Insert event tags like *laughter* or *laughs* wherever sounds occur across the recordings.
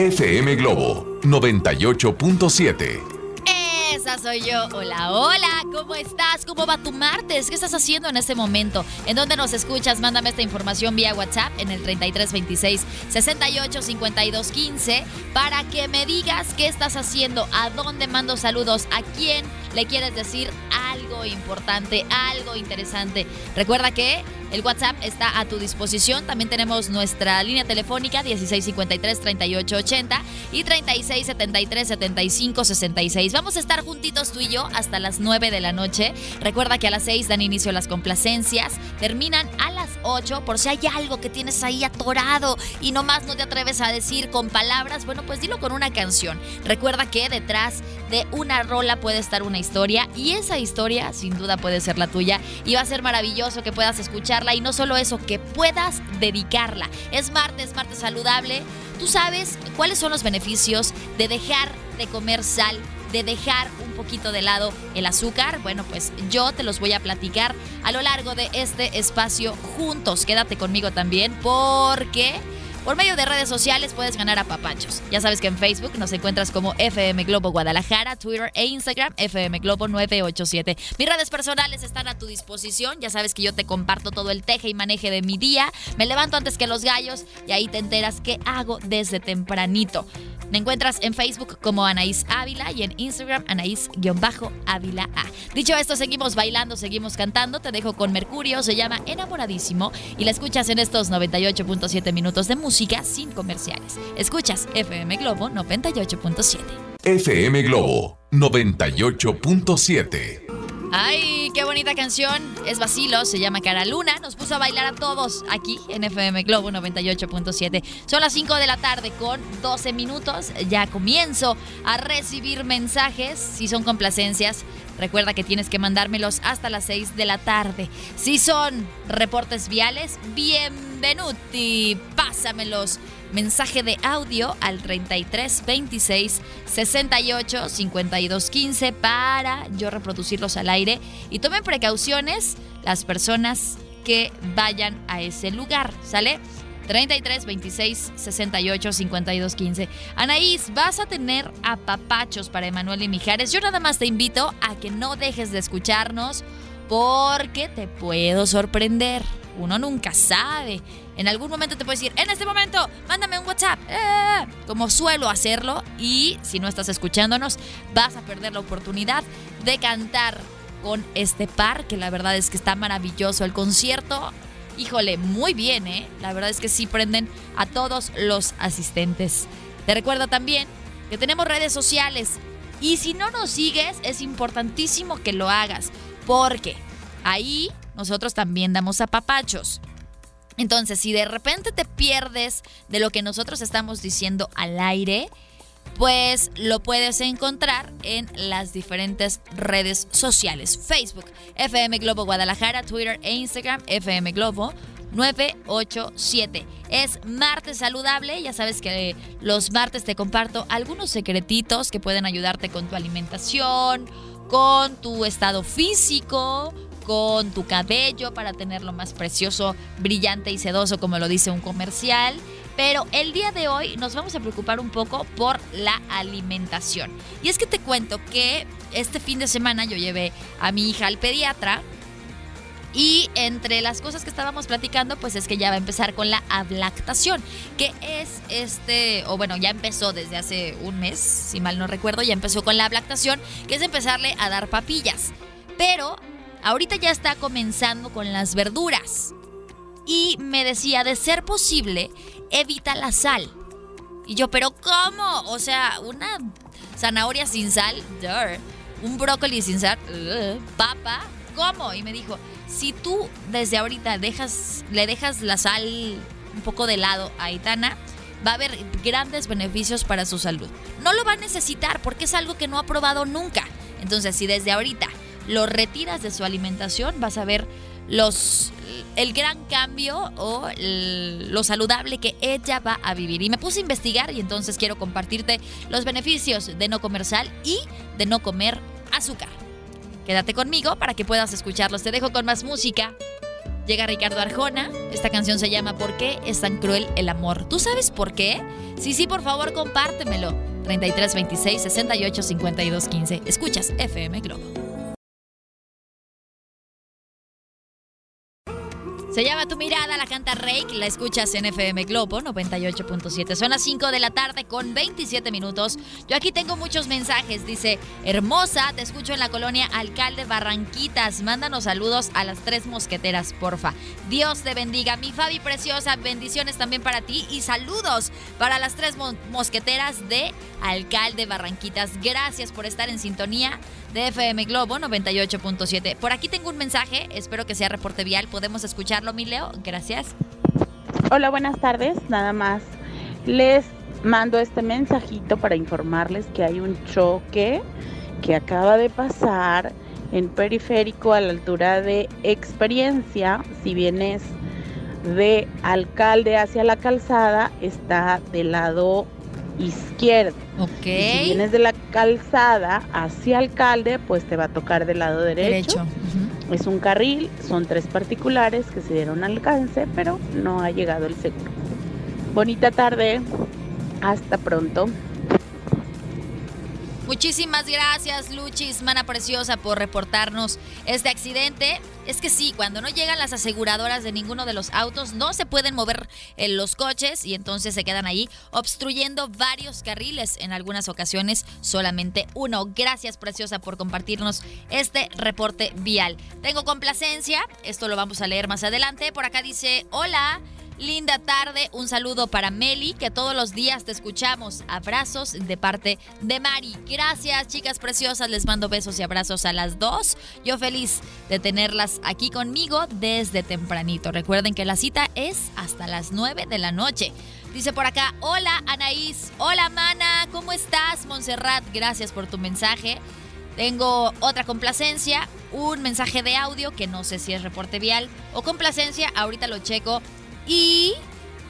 FM Globo 98.7. Esa soy yo. Hola, hola, ¿cómo estás? ¿Cómo va tu martes? ¿Qué estás haciendo en este momento? ¿En dónde nos escuchas? Mándame esta información vía WhatsApp en el 3326 68 52 15 para que me digas qué estás haciendo, a dónde mando saludos, a quién le quieres decir algo importante, algo interesante. Recuerda que el WhatsApp está a tu disposición. También tenemos nuestra línea telefónica 1653-3880 y 3673-7566. Vamos a estar juntitos tú y yo hasta las 9 de la noche. Recuerda que a las 6 dan inicio las complacencias. Terminan a las 8 por si hay algo que tienes ahí atorado y nomás no te atreves a decir con palabras. Bueno, pues dilo con una canción. Recuerda que detrás de una rola puede estar una historia y esa historia sin duda puede ser la tuya y va a ser maravilloso que puedas escucharla y no solo eso, que puedas dedicarla. Es martes, martes saludable. Tú sabes cuáles son los beneficios de dejar de comer sal, de dejar un poquito de lado el azúcar. Bueno, pues yo te los voy a platicar a lo largo de este espacio juntos. Quédate conmigo también porque por medio de redes sociales puedes ganar a papachos. Ya sabes que en Facebook nos encuentras como FM Globo Guadalajara, Twitter e Instagram FM Globo 987. Mis redes personales están a tu disposición. Ya sabes que yo te comparto todo el teje y maneje de mi día. Me levanto antes que los gallos y ahí te enteras qué hago desde tempranito. Me encuentras en Facebook como Anaís Ávila y en Instagram Anaís-Ávila. Dicho esto, seguimos bailando, seguimos cantando. Te dejo con Mercurio, se llama Enamoradísimo y la escuchas en estos 98.7 minutos de música sin comerciales. Escuchas FM Globo 98.7. FM Globo 98.7. Ay, qué bonita canción. Es Basilo, se llama Cara Luna. Nos puso a bailar a todos aquí en FM Globo 98.7. Son las 5 de la tarde con 12 minutos. Ya comienzo a recibir mensajes. Si son complacencias, recuerda que tienes que mandármelos hasta las 6 de la tarde. Si son reportes viales, bienvenuti. Pásamelos mensaje de audio al 33 26 68 52 15 para yo reproducirlos al aire y tomen precauciones las personas que vayan a ese lugar, ¿sale? 33 26 68 52 15. Anaís, vas a tener apapachos para Emanuel y Mijares. Yo nada más te invito a que no dejes de escucharnos porque te puedo sorprender. Uno nunca sabe. En algún momento te puedes decir, en este momento, mándame un WhatsApp, eh, como suelo hacerlo. Y si no estás escuchándonos, vas a perder la oportunidad de cantar con este par, que la verdad es que está maravilloso el concierto. Híjole, muy bien, ¿eh? La verdad es que sí prenden a todos los asistentes. Te recuerdo también que tenemos redes sociales. Y si no nos sigues, es importantísimo que lo hagas. Porque ahí nosotros también damos a papachos. Entonces, si de repente te pierdes de lo que nosotros estamos diciendo al aire, pues lo puedes encontrar en las diferentes redes sociales. Facebook, FM Globo Guadalajara, Twitter e Instagram, FM Globo 987. Es martes saludable, ya sabes que los martes te comparto algunos secretitos que pueden ayudarte con tu alimentación, con tu estado físico, con tu cabello para tenerlo más precioso, brillante y sedoso como lo dice un comercial. Pero el día de hoy nos vamos a preocupar un poco por la alimentación. Y es que te cuento que este fin de semana yo llevé a mi hija al pediatra Y entre las cosas que estábamos platicando, pues es que ya va a empezar con la ablactación, que es este, o bueno, ya empezó desde hace un mes, si mal no recuerdo, ya empezó con la ablactación, que es empezarle a dar papillas. Pero ahorita ya está comenzando con las verduras. Y me decía, de ser posible, evita la sal. Y yo, pero ¿cómo? O sea, una zanahoria sin sal, un brócoli sin sal, papa, ¿cómo? Y me dijo, si tú desde ahorita dejas, le dejas la sal un poco de lado a Itana, va a haber grandes beneficios para su salud. No lo va a necesitar porque es algo que no ha probado nunca. Entonces, si desde ahorita lo retiras de su alimentación, vas a ver los el gran cambio o lo saludable que ella va a vivir. Y me puse a investigar y entonces quiero compartirte los beneficios de no comer sal y de no comer azúcar. Quédate conmigo para que puedas escucharlos. Te dejo con más música. Llega Ricardo Arjona. Esta canción se llama ¿Por qué es tan cruel el amor? ¿Tú sabes por qué? Sí, sí, por favor, compártemelo. 33 26 68 52 15. Escuchas FM Globo. Se llama Tu Mirada, la canta Rake, la escuchas en FM Globo 98.7. Son las 5 de la tarde con 27 minutos. Yo aquí tengo muchos mensajes. Dice, hermosa, te escucho en la colonia Alcalde Barranquitas. Mándanos saludos a las tres mosqueteras, porfa. Dios te bendiga. Mi Fabi preciosa, bendiciones también para ti y saludos para las tres mosqueteras de Alcalde Barranquitas. Gracias por estar en sintonía de FM Globo 98.7. Por aquí tengo un mensaje, espero que sea reporte vial. ¿Podemos escucharlo, mi Leo? Gracias. Hola, buenas tardes. Nada más les mando este mensajito para informarles que hay un choque que acaba de pasar en periférico a la altura de experiencia. Si vienes de alcalde hacia la calzada, está del lado izquierdo. Ok. si vienes de la calzada hacia alcalde, pues te va a tocar del lado derecho. Es un carril, son tres particulares que se dieron alcance, pero no ha llegado el seguro. Bonita tarde, hasta pronto. Muchísimas gracias, Luchis, mana preciosa, por reportarnos este accidente. Es que sí, cuando no llegan las aseguradoras de ninguno de los autos, no se pueden mover en los coches y entonces se quedan ahí obstruyendo varios carriles. En algunas ocasiones, solamente uno. Gracias, preciosa, por compartirnos este reporte vial. Tengo complacencia, esto lo vamos a leer más adelante. Por acá dice: Hola. Linda tarde, un saludo para Meli, que todos los días te escuchamos. Abrazos de parte de Mari. Gracias, chicas preciosas. Les mando besos y abrazos a las dos. Yo feliz de tenerlas aquí conmigo desde tempranito. Recuerden que la cita es hasta las 9 de la noche. Dice por acá, hola Anaís, hola Mana, ¿cómo estás? Montserrat, gracias por tu mensaje. Tengo otra complacencia, un mensaje de audio que no sé si es reporte vial o complacencia, ahorita lo checo y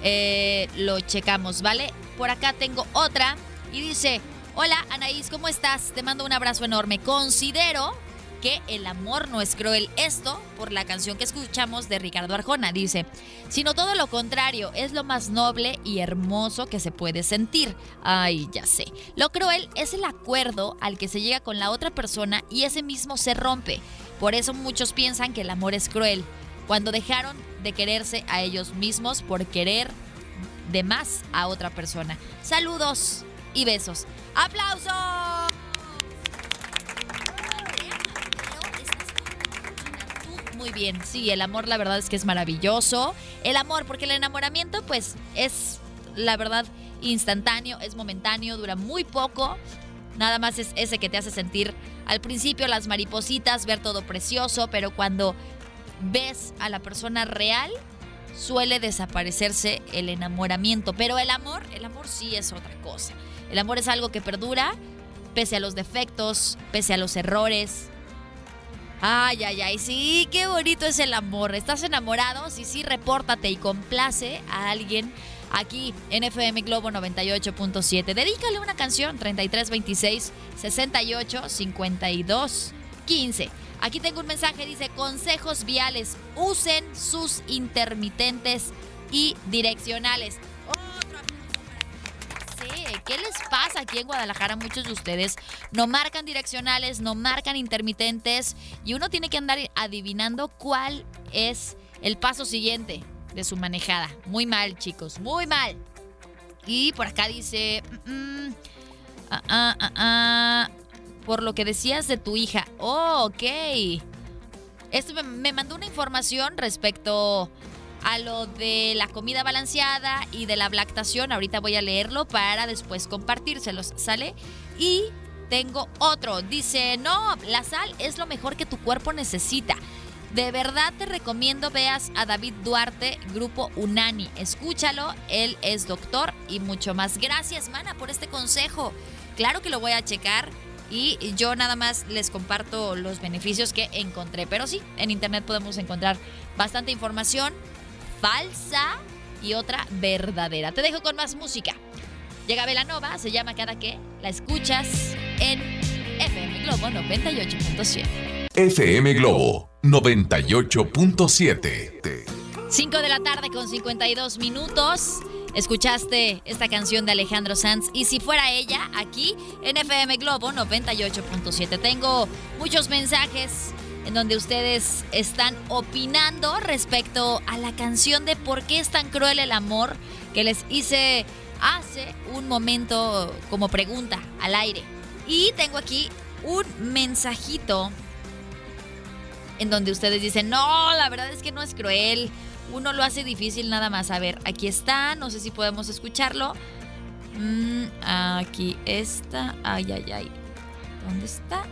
eh, lo checamos, ¿vale? Por acá tengo otra y dice, hola Anaís, ¿cómo estás? Te mando un abrazo enorme. Considero que el amor no es cruel. Esto por la canción que escuchamos de Ricardo Arjona. Dice, sino todo lo contrario, es lo más noble y hermoso que se puede sentir. Ay, ya sé. Lo cruel es el acuerdo al que se llega con la otra persona y ese mismo se rompe. Por eso muchos piensan que el amor es cruel cuando dejaron de quererse a ellos mismos por querer de más a otra persona. Saludos y besos. ¡Aplausos! Muy bien, sí, el amor la verdad es que es maravilloso. El amor, porque el enamoramiento pues es la verdad instantáneo, es momentáneo, dura muy poco. Nada más es ese que te hace sentir al principio las maripositas, ver todo precioso, pero cuando ves a la persona real, suele desaparecerse el enamoramiento. Pero el amor, el amor sí es otra cosa. El amor es algo que perdura pese a los defectos, pese a los errores. Ay, ay, ay, sí, qué bonito es el amor. ¿Estás enamorado? Sí, sí, repórtate y complace a alguien aquí en FM Globo 98.7. Dedícale una canción 3326 68 52 15. Aquí tengo un mensaje, dice, consejos viales, usen sus intermitentes y direccionales. ¿Qué les pasa? pasa aquí en Guadalajara. Muchos de ustedes no marcan direccionales, no marcan intermitentes y uno tiene que andar adivinando cuál es el paso siguiente de su manejada. Muy mal, chicos, muy mal. Y por acá dice... Mm, mm, ah, ah, ah, por lo que decías de tu hija. Oh, ok. Esto me, mandó una información respecto a lo de la comida balanceada y de la lactación. Ahorita voy a leerlo para después compartírselos, ¿sale? Y tengo otro. Dice, no, la sal es lo mejor que tu cuerpo necesita. De verdad te recomiendo veas a David Duarte, grupo Unani. Escúchalo, él es doctor y mucho más. Gracias, mana, por este consejo. Claro que lo voy a checar y yo nada más les comparto los beneficios que encontré. Pero sí, en internet podemos encontrar bastante información falsa y otra verdadera. Te dejo con más música. Llega Velanova, se llama Cada que, la escuchas en FM Globo 98.7. FM Globo 98.7. 5 de la tarde con 52 minutos. Escuchaste esta canción de Alejandro Sanz y si fuera ella, aquí en FM Globo 98.7. Tengo muchos mensajes en donde ustedes están opinando respecto a la canción de por qué es tan cruel el amor que les hice hace un momento como pregunta al aire. Y tengo aquí un mensajito en donde ustedes dicen, no, la verdad es que no es cruel uno lo hace difícil nada más. A ver, aquí está, no sé si podemos escucharlo. Mm, aquí está. Ay, ay, ay. ¿Dónde está?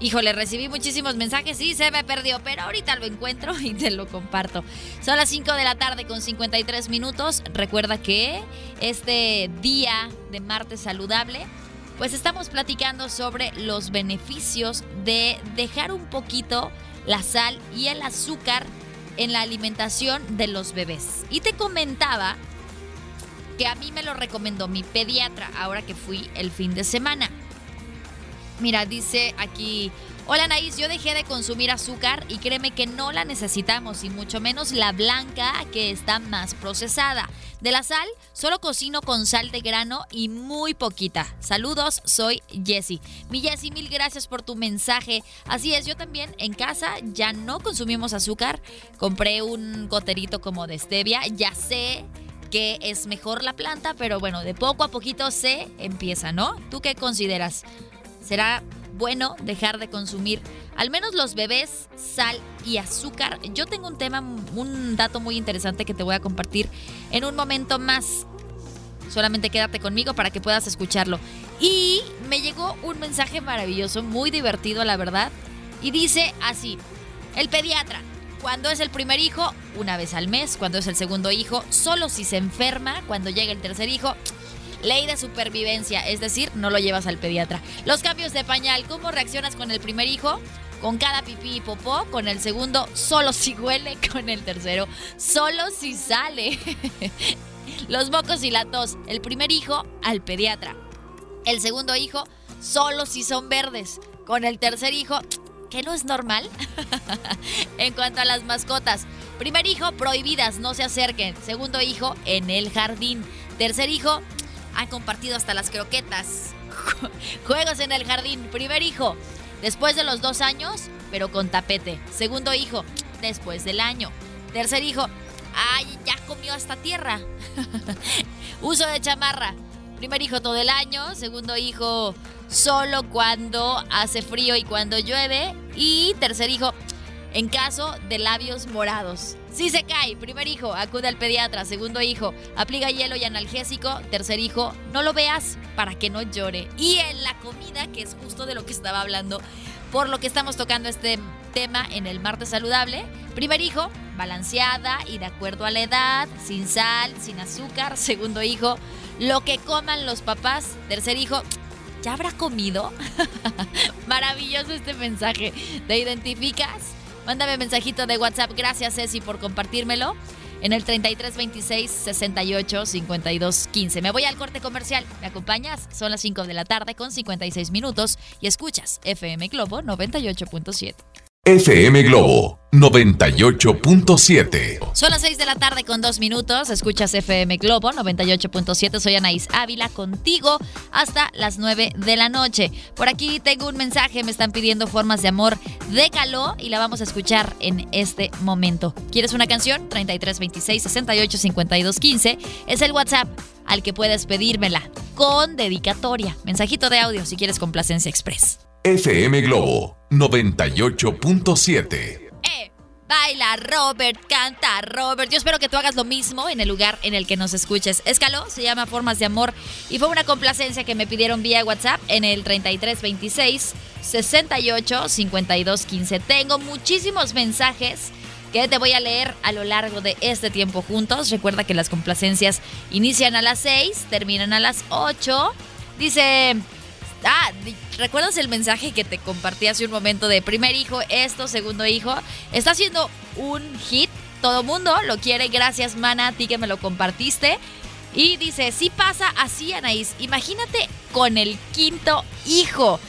Híjole, recibí muchísimos mensajes y se me perdió, pero ahorita lo encuentro *laughs* y te lo comparto. Son las 5 de la tarde con 53 minutos. Recuerda que este día de martes saludable, pues estamos platicando sobre los beneficios de dejar un poquito la sal y el azúcar en la alimentación de los bebés. Y te comentaba que a mí me lo recomendó mi pediatra ahora que fui el fin de semana. Mira, dice aquí, hola Anaís, yo dejé de consumir azúcar y créeme que no la necesitamos y mucho menos la blanca que está más procesada. De la sal, solo cocino con sal de grano y muy poquita. Saludos, soy Jessie. Mi Jessie, mil gracias por tu mensaje. Así es, yo también en casa ya no consumimos azúcar. Compré un goterito como de stevia. Ya sé que es mejor la planta, pero bueno, de poco a poquito se empieza, ¿no? ¿Tú qué consideras? ¿Será bueno dejar de consumir al menos los bebés sal y azúcar. Yo tengo un tema, un dato muy interesante que te voy a compartir en un momento más. Solamente quédate conmigo para que puedas escucharlo. Y me llegó un mensaje maravilloso, muy divertido, la verdad. Y dice así, el pediatra, cuando es el primer hijo, una vez al mes, cuando es el segundo hijo, solo si se enferma, cuando llega el tercer hijo, Ley de supervivencia, es decir, no lo llevas al pediatra. Los cambios de pañal, ¿cómo reaccionas con el primer hijo? Con cada pipí y popó, con el segundo solo si huele, *laughs* con el tercero solo si sale. *laughs* Los mocos y la tos, el primer hijo al pediatra. El segundo hijo solo si son verdes. Con el tercer hijo, *tsk* ¿qué no es normal? *laughs* en cuanto a las mascotas, primer hijo prohibidas, no se acerquen. Segundo hijo en el jardín. Tercer hijo han compartido hasta las croquetas. *laughs* Juegos en el jardín. Primer hijo, después de los dos años, pero con tapete. Segundo hijo, después del año. Tercer hijo, ay, ya comió hasta tierra. *laughs* Uso de chamarra. Primer hijo todo el año. Segundo hijo, solo cuando hace frío y cuando llueve. Y tercer hijo, en caso de labios morados. Si se cae, primer hijo, acude al pediatra. Segundo hijo, aplica hielo y analgésico. Tercer hijo, no lo veas para que no llore. Y en la comida, que es justo de lo que estaba hablando, por lo que estamos tocando este tema en el martes saludable. Primer hijo, balanceada y de acuerdo a la edad, sin sal, sin azúcar. *laughs* Segundo hijo, lo que coman los papás. Tercer hijo, ¿ya habrá comido? *laughs* Maravilloso este mensaje. ¿Te identificas? Mándame mensajito de WhatsApp. Gracias, Ceci, por compartírmelo. En el 3326 68 52 15. Me voy al corte comercial. ¿Me acompañas? Son las 5 de la tarde con 56 minutos y escuchas FM Globo 98.7. FM Globo 98.7. Son las 6 de la tarde con dos minutos. Escuchas FM Globo 98.7. Soy Anaís Ávila contigo hasta las 9 de la noche. Por aquí tengo un mensaje. Me están pidiendo formas de amor de caló y la vamos a escuchar en este momento. ¿Quieres una canción? 33 26 68 52 15 es el WhatsApp al que puedes pedírmela con dedicatoria. Mensajito de audio si quieres complacencia express. FM Globo 98.7. Eh, baila Robert, canta Robert. Yo espero que tú hagas lo mismo en el lugar en el que nos escuches. Escaló, se llama Formas de Amor y fue una complacencia que me pidieron vía WhatsApp en el 3326 68 52 15. Tengo muchísimos mensajes que te voy a leer a lo largo de este tiempo juntos. Recuerda que las complacencias inician a las 6, terminan a las 8. Dice, Ah, ¿recuerdas el mensaje que te compartí hace un momento de primer hijo, esto, segundo hijo? Está siendo un hit, todo mundo lo quiere, gracias Mana, a ti que me lo compartiste. Y dice, sí pasa así Anaís, imagínate con el quinto hijo.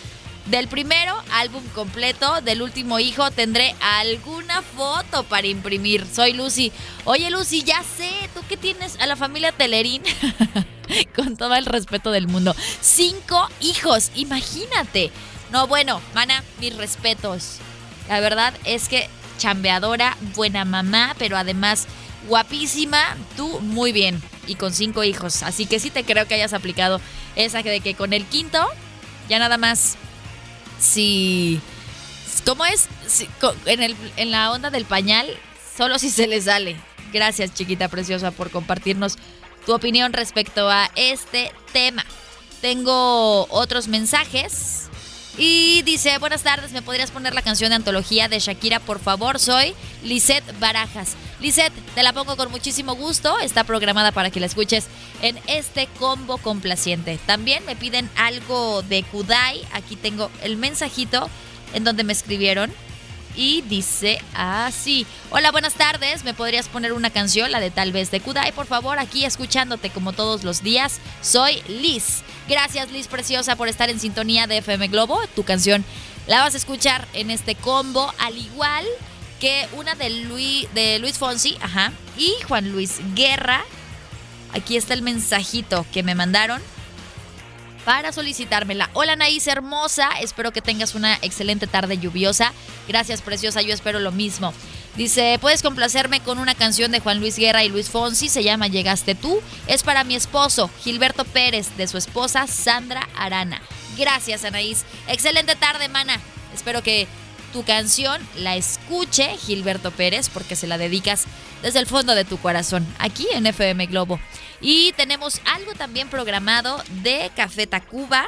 Del primero álbum completo, del último hijo tendré alguna foto para imprimir. Soy Lucy. Oye Lucy, ya sé, tú que tienes a la familia Telerín. *laughs* con todo el respeto del mundo. Cinco hijos, imagínate. No, bueno, mana, mis respetos. La verdad es que chambeadora, buena mamá, pero además guapísima, tú muy bien. Y con cinco hijos. Así que sí te creo que hayas aplicado esa de que con el quinto, ya nada más. Si. ¿Cómo es? en, el, en la onda del pañal, solo si se le sale. Gracias, chiquita preciosa, por compartirnos tu opinión respecto a este tema. Tengo otros mensajes. Y dice, buenas tardes, ¿me podrías poner la canción de antología de Shakira, por favor? Soy Lisette Barajas. Lisette, te la pongo con muchísimo gusto. Está programada para que la escuches en este combo complaciente. También me piden algo de Kudai. Aquí tengo el mensajito en donde me escribieron y dice así. Hola, buenas tardes. ¿Me podrías poner una canción, la de tal vez de Kudai, por favor? Aquí escuchándote como todos los días. Soy Liz. Gracias, Liz Preciosa, por estar en sintonía de FM Globo. Tu canción la vas a escuchar en este combo, al igual que una de Luis, de Luis Fonsi, ajá, y Juan Luis Guerra. Aquí está el mensajito que me mandaron para solicitármela. Hola Naís hermosa, espero que tengas una excelente tarde lluviosa. Gracias preciosa, yo espero lo mismo. Dice, puedes complacerme con una canción de Juan Luis Guerra y Luis Fonsi, se llama Llegaste tú. Es para mi esposo, Gilberto Pérez, de su esposa Sandra Arana. Gracias Anaís. Excelente tarde, mana. Espero que tu canción la escuche Gilberto Pérez porque se la dedicas desde el fondo de tu corazón, aquí en FM Globo. Y tenemos algo también programado de Café Tacuba.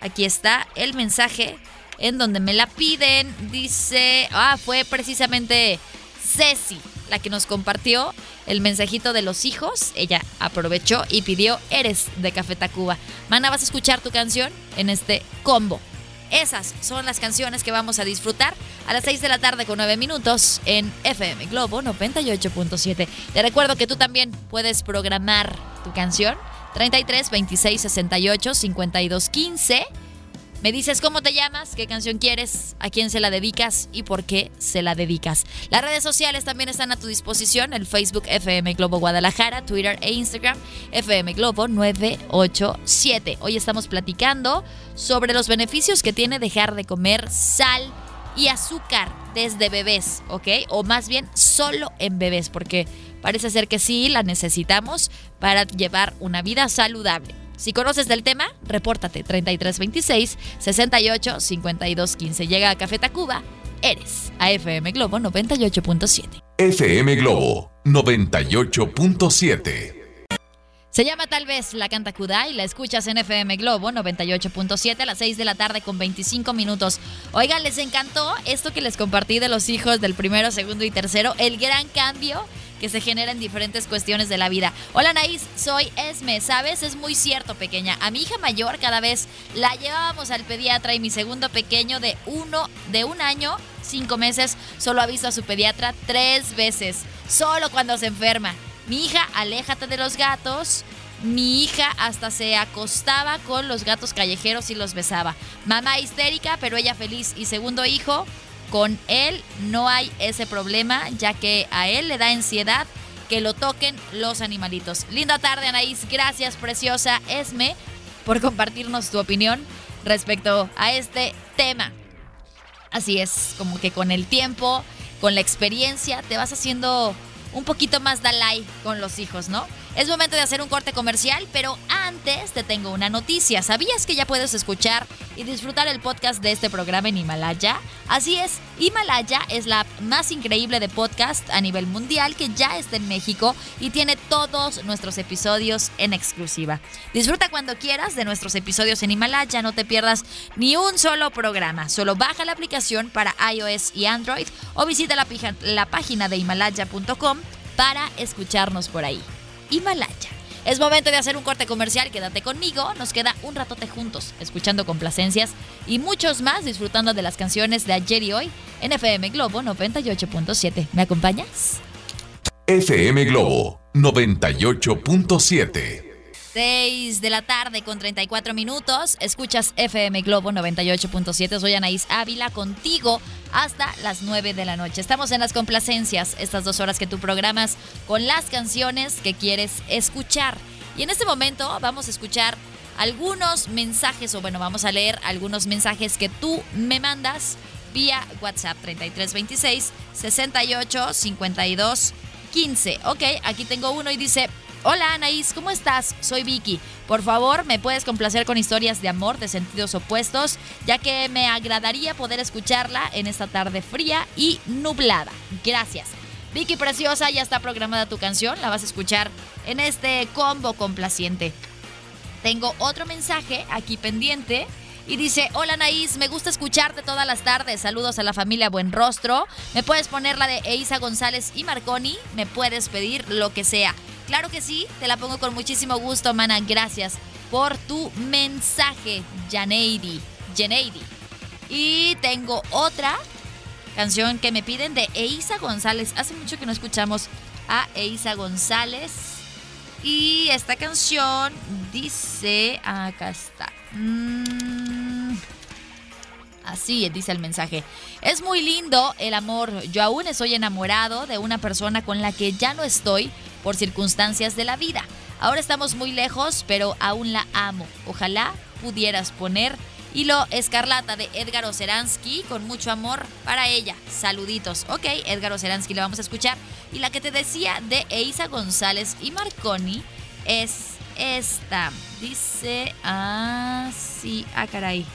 Aquí está el mensaje en donde me la piden. Dice, ah, fue precisamente Ceci la que nos compartió el mensajito de los hijos. Ella aprovechó y pidió Eres de Café Tacuba. Mana, vas a escuchar tu canción en este combo. Esas son las canciones que vamos a disfrutar a las 6 de la tarde con 9 minutos en FM Globo 98.7. Te recuerdo que tú también puedes programar tu canción 33 26 68 52 15. Me dices cómo te llamas, qué canción quieres, a quién se la dedicas y por qué se la dedicas. Las redes sociales también están a tu disposición, el Facebook FM Globo Guadalajara, Twitter e Instagram FM Globo 987. Hoy estamos platicando sobre los beneficios que tiene dejar de comer sal y azúcar desde bebés, ¿ok? O más bien solo en bebés, porque parece ser que sí la necesitamos para llevar una vida saludable. Si conoces del tema, repórtate 3326 68 52 15. Llega a Café Tacuba, eres a FM Globo 98.7. FM Globo 98.7. Se llama tal vez La Canta y la escuchas en FM Globo 98.7 a las 6 de la tarde con 25 minutos. Oigan, ¿les encantó esto que les compartí de los hijos del primero, segundo y tercero? El gran cambio que se genera en diferentes cuestiones de la vida. Hola Naís, soy Esme, ¿sabes? Es muy cierto, pequeña. A mi hija mayor cada vez la llevábamos al pediatra y mi segundo pequeño de uno, de un año, cinco meses, solo ha visto a su pediatra tres veces, solo cuando se enferma. Mi hija, aléjate de los gatos. Mi hija hasta se acostaba con los gatos callejeros y los besaba. Mamá histérica, pero ella feliz. Y segundo hijo, con él no hay ese problema, ya que a él le da ansiedad que lo toquen los animalitos. Linda tarde, Anaís. Gracias, preciosa Esme, por compartirnos tu opinión respecto a este tema. Así es, como que con el tiempo, con la experiencia, te vas haciendo un poquito más Dalai con los hijos, ¿no? Es momento de hacer un corte comercial, pero antes te tengo una noticia. ¿Sabías que ya puedes escuchar y disfrutar el podcast de este programa en Himalaya? Así es, Himalaya es la app más increíble de podcast a nivel mundial que ya está en México y tiene todos nuestros episodios en exclusiva. Disfruta cuando quieras de nuestros episodios en Himalaya, no te pierdas ni un solo programa. Solo baja la aplicación para iOS y Android o visita la, la página de himalaya.com para escucharnos por ahí. Himalaya. Es momento de hacer un corte comercial, quédate conmigo, nos queda un ratote juntos, escuchando complacencias y muchos más disfrutando de las canciones de ayer y hoy en FM Globo 98.7. ¿Me acompañas? FM Globo 98.7 6 de la tarde con 34 minutos. Escuchas FM Globo 98.7. Soy Anaís Ávila contigo hasta las 9 de la noche. Estamos en las complacencias, estas dos horas que tú programas con las canciones que quieres escuchar. Y en este momento vamos a escuchar algunos mensajes, o bueno, vamos a leer algunos mensajes que tú me mandas vía WhatsApp 3326 68 52 15. Ok, aquí tengo uno y dice, Hola Anaís, ¿cómo estás? Soy Vicky. Por favor, me puedes complacer con historias de amor de sentidos opuestos, ya que me agradaría poder escucharla en esta tarde fría y nublada. Gracias. Vicky Preciosa, ya está programada tu canción, la vas a escuchar en este combo complaciente. Tengo otro mensaje aquí pendiente y dice, hola Anaís, me gusta escucharte todas las tardes. Saludos a la familia Buen Rostro. Me puedes poner la de Eisa González y Marconi. Me puedes pedir lo que sea. Claro que sí, te la pongo con muchísimo gusto, mana. Gracias por tu mensaje, Janeidi. Janeidi. Y tengo otra canción que me piden de Eisa González. Hace mucho que no escuchamos a Eisa González. Y esta canción dice, acá está. Mm, así dice el mensaje. Es muy lindo el amor. Yo aún estoy enamorado de una persona con la que ya no estoy por circunstancias de la vida. Ahora estamos muy lejos, pero aún la amo. Ojalá pudieras poner Hilo Escarlata de Edgar Oceransky con mucho amor para ella. Saluditos. Ok, Edgar Oceransky lo vamos a escuchar. Y la que te decía de Eisa González y Marconi es esta. Dice así. Ah, ah, caray.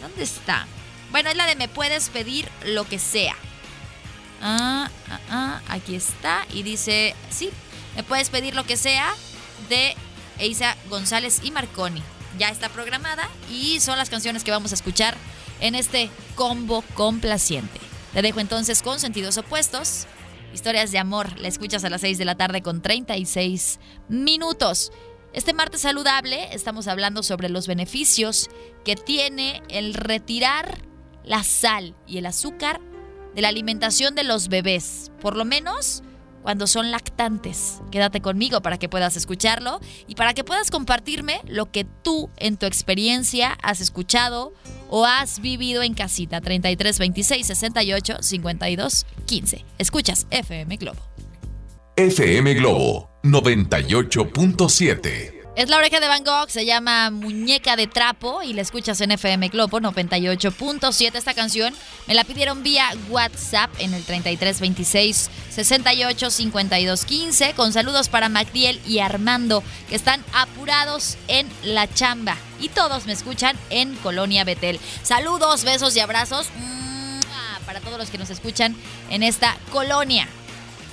¿Dónde está? Bueno, es la de me puedes pedir lo que sea. Ah, ah, ah, aquí está. Y dice, sí, me puedes pedir lo que sea de Eisa González y Marconi. Ya está programada y son las canciones que vamos a escuchar en este combo complaciente. Te dejo entonces con sentidos opuestos. Historias de amor, la escuchas a las 6 de la tarde con 36 minutos. Este martes saludable estamos hablando sobre los beneficios que tiene el retirar la sal y el azúcar de la alimentación de los bebés, por lo menos cuando son lactantes. Quédate conmigo para que puedas escucharlo y para que puedas compartirme lo que tú en tu experiencia has escuchado o has vivido en casita 33 26 68 52 15. Escuchas FM Globo. FM Globo 98.7 es la oreja de Van Gogh, se llama Muñeca de Trapo y la escuchas en FM Globo 98.7. Esta canción me la pidieron vía WhatsApp en el 3326 68 52 15 con saludos para Magdiel y Armando que están apurados en la chamba y todos me escuchan en Colonia Betel. Saludos, besos y abrazos para todos los que nos escuchan en esta colonia.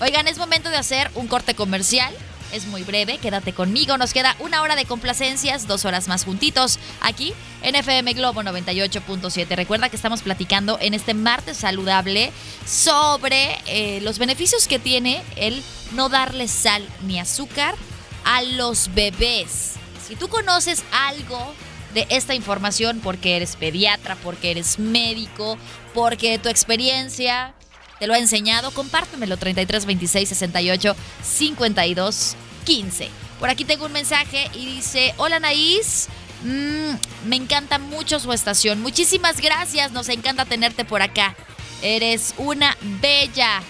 Oigan, es momento de hacer un corte comercial es muy breve, quédate conmigo. Nos queda una hora de complacencias, dos horas más juntitos aquí en FM Globo 98.7. Recuerda que estamos platicando en este martes saludable sobre eh, los beneficios que tiene el no darle sal ni azúcar a los bebés. Si tú conoces algo de esta información porque eres pediatra, porque eres médico, porque tu experiencia te lo ha enseñado, compártemelo 33 26 68 52 15. Por aquí tengo un mensaje y dice, hola Naís, mm, me encanta mucho su estación. Muchísimas gracias, nos encanta tenerte por acá. Eres una bella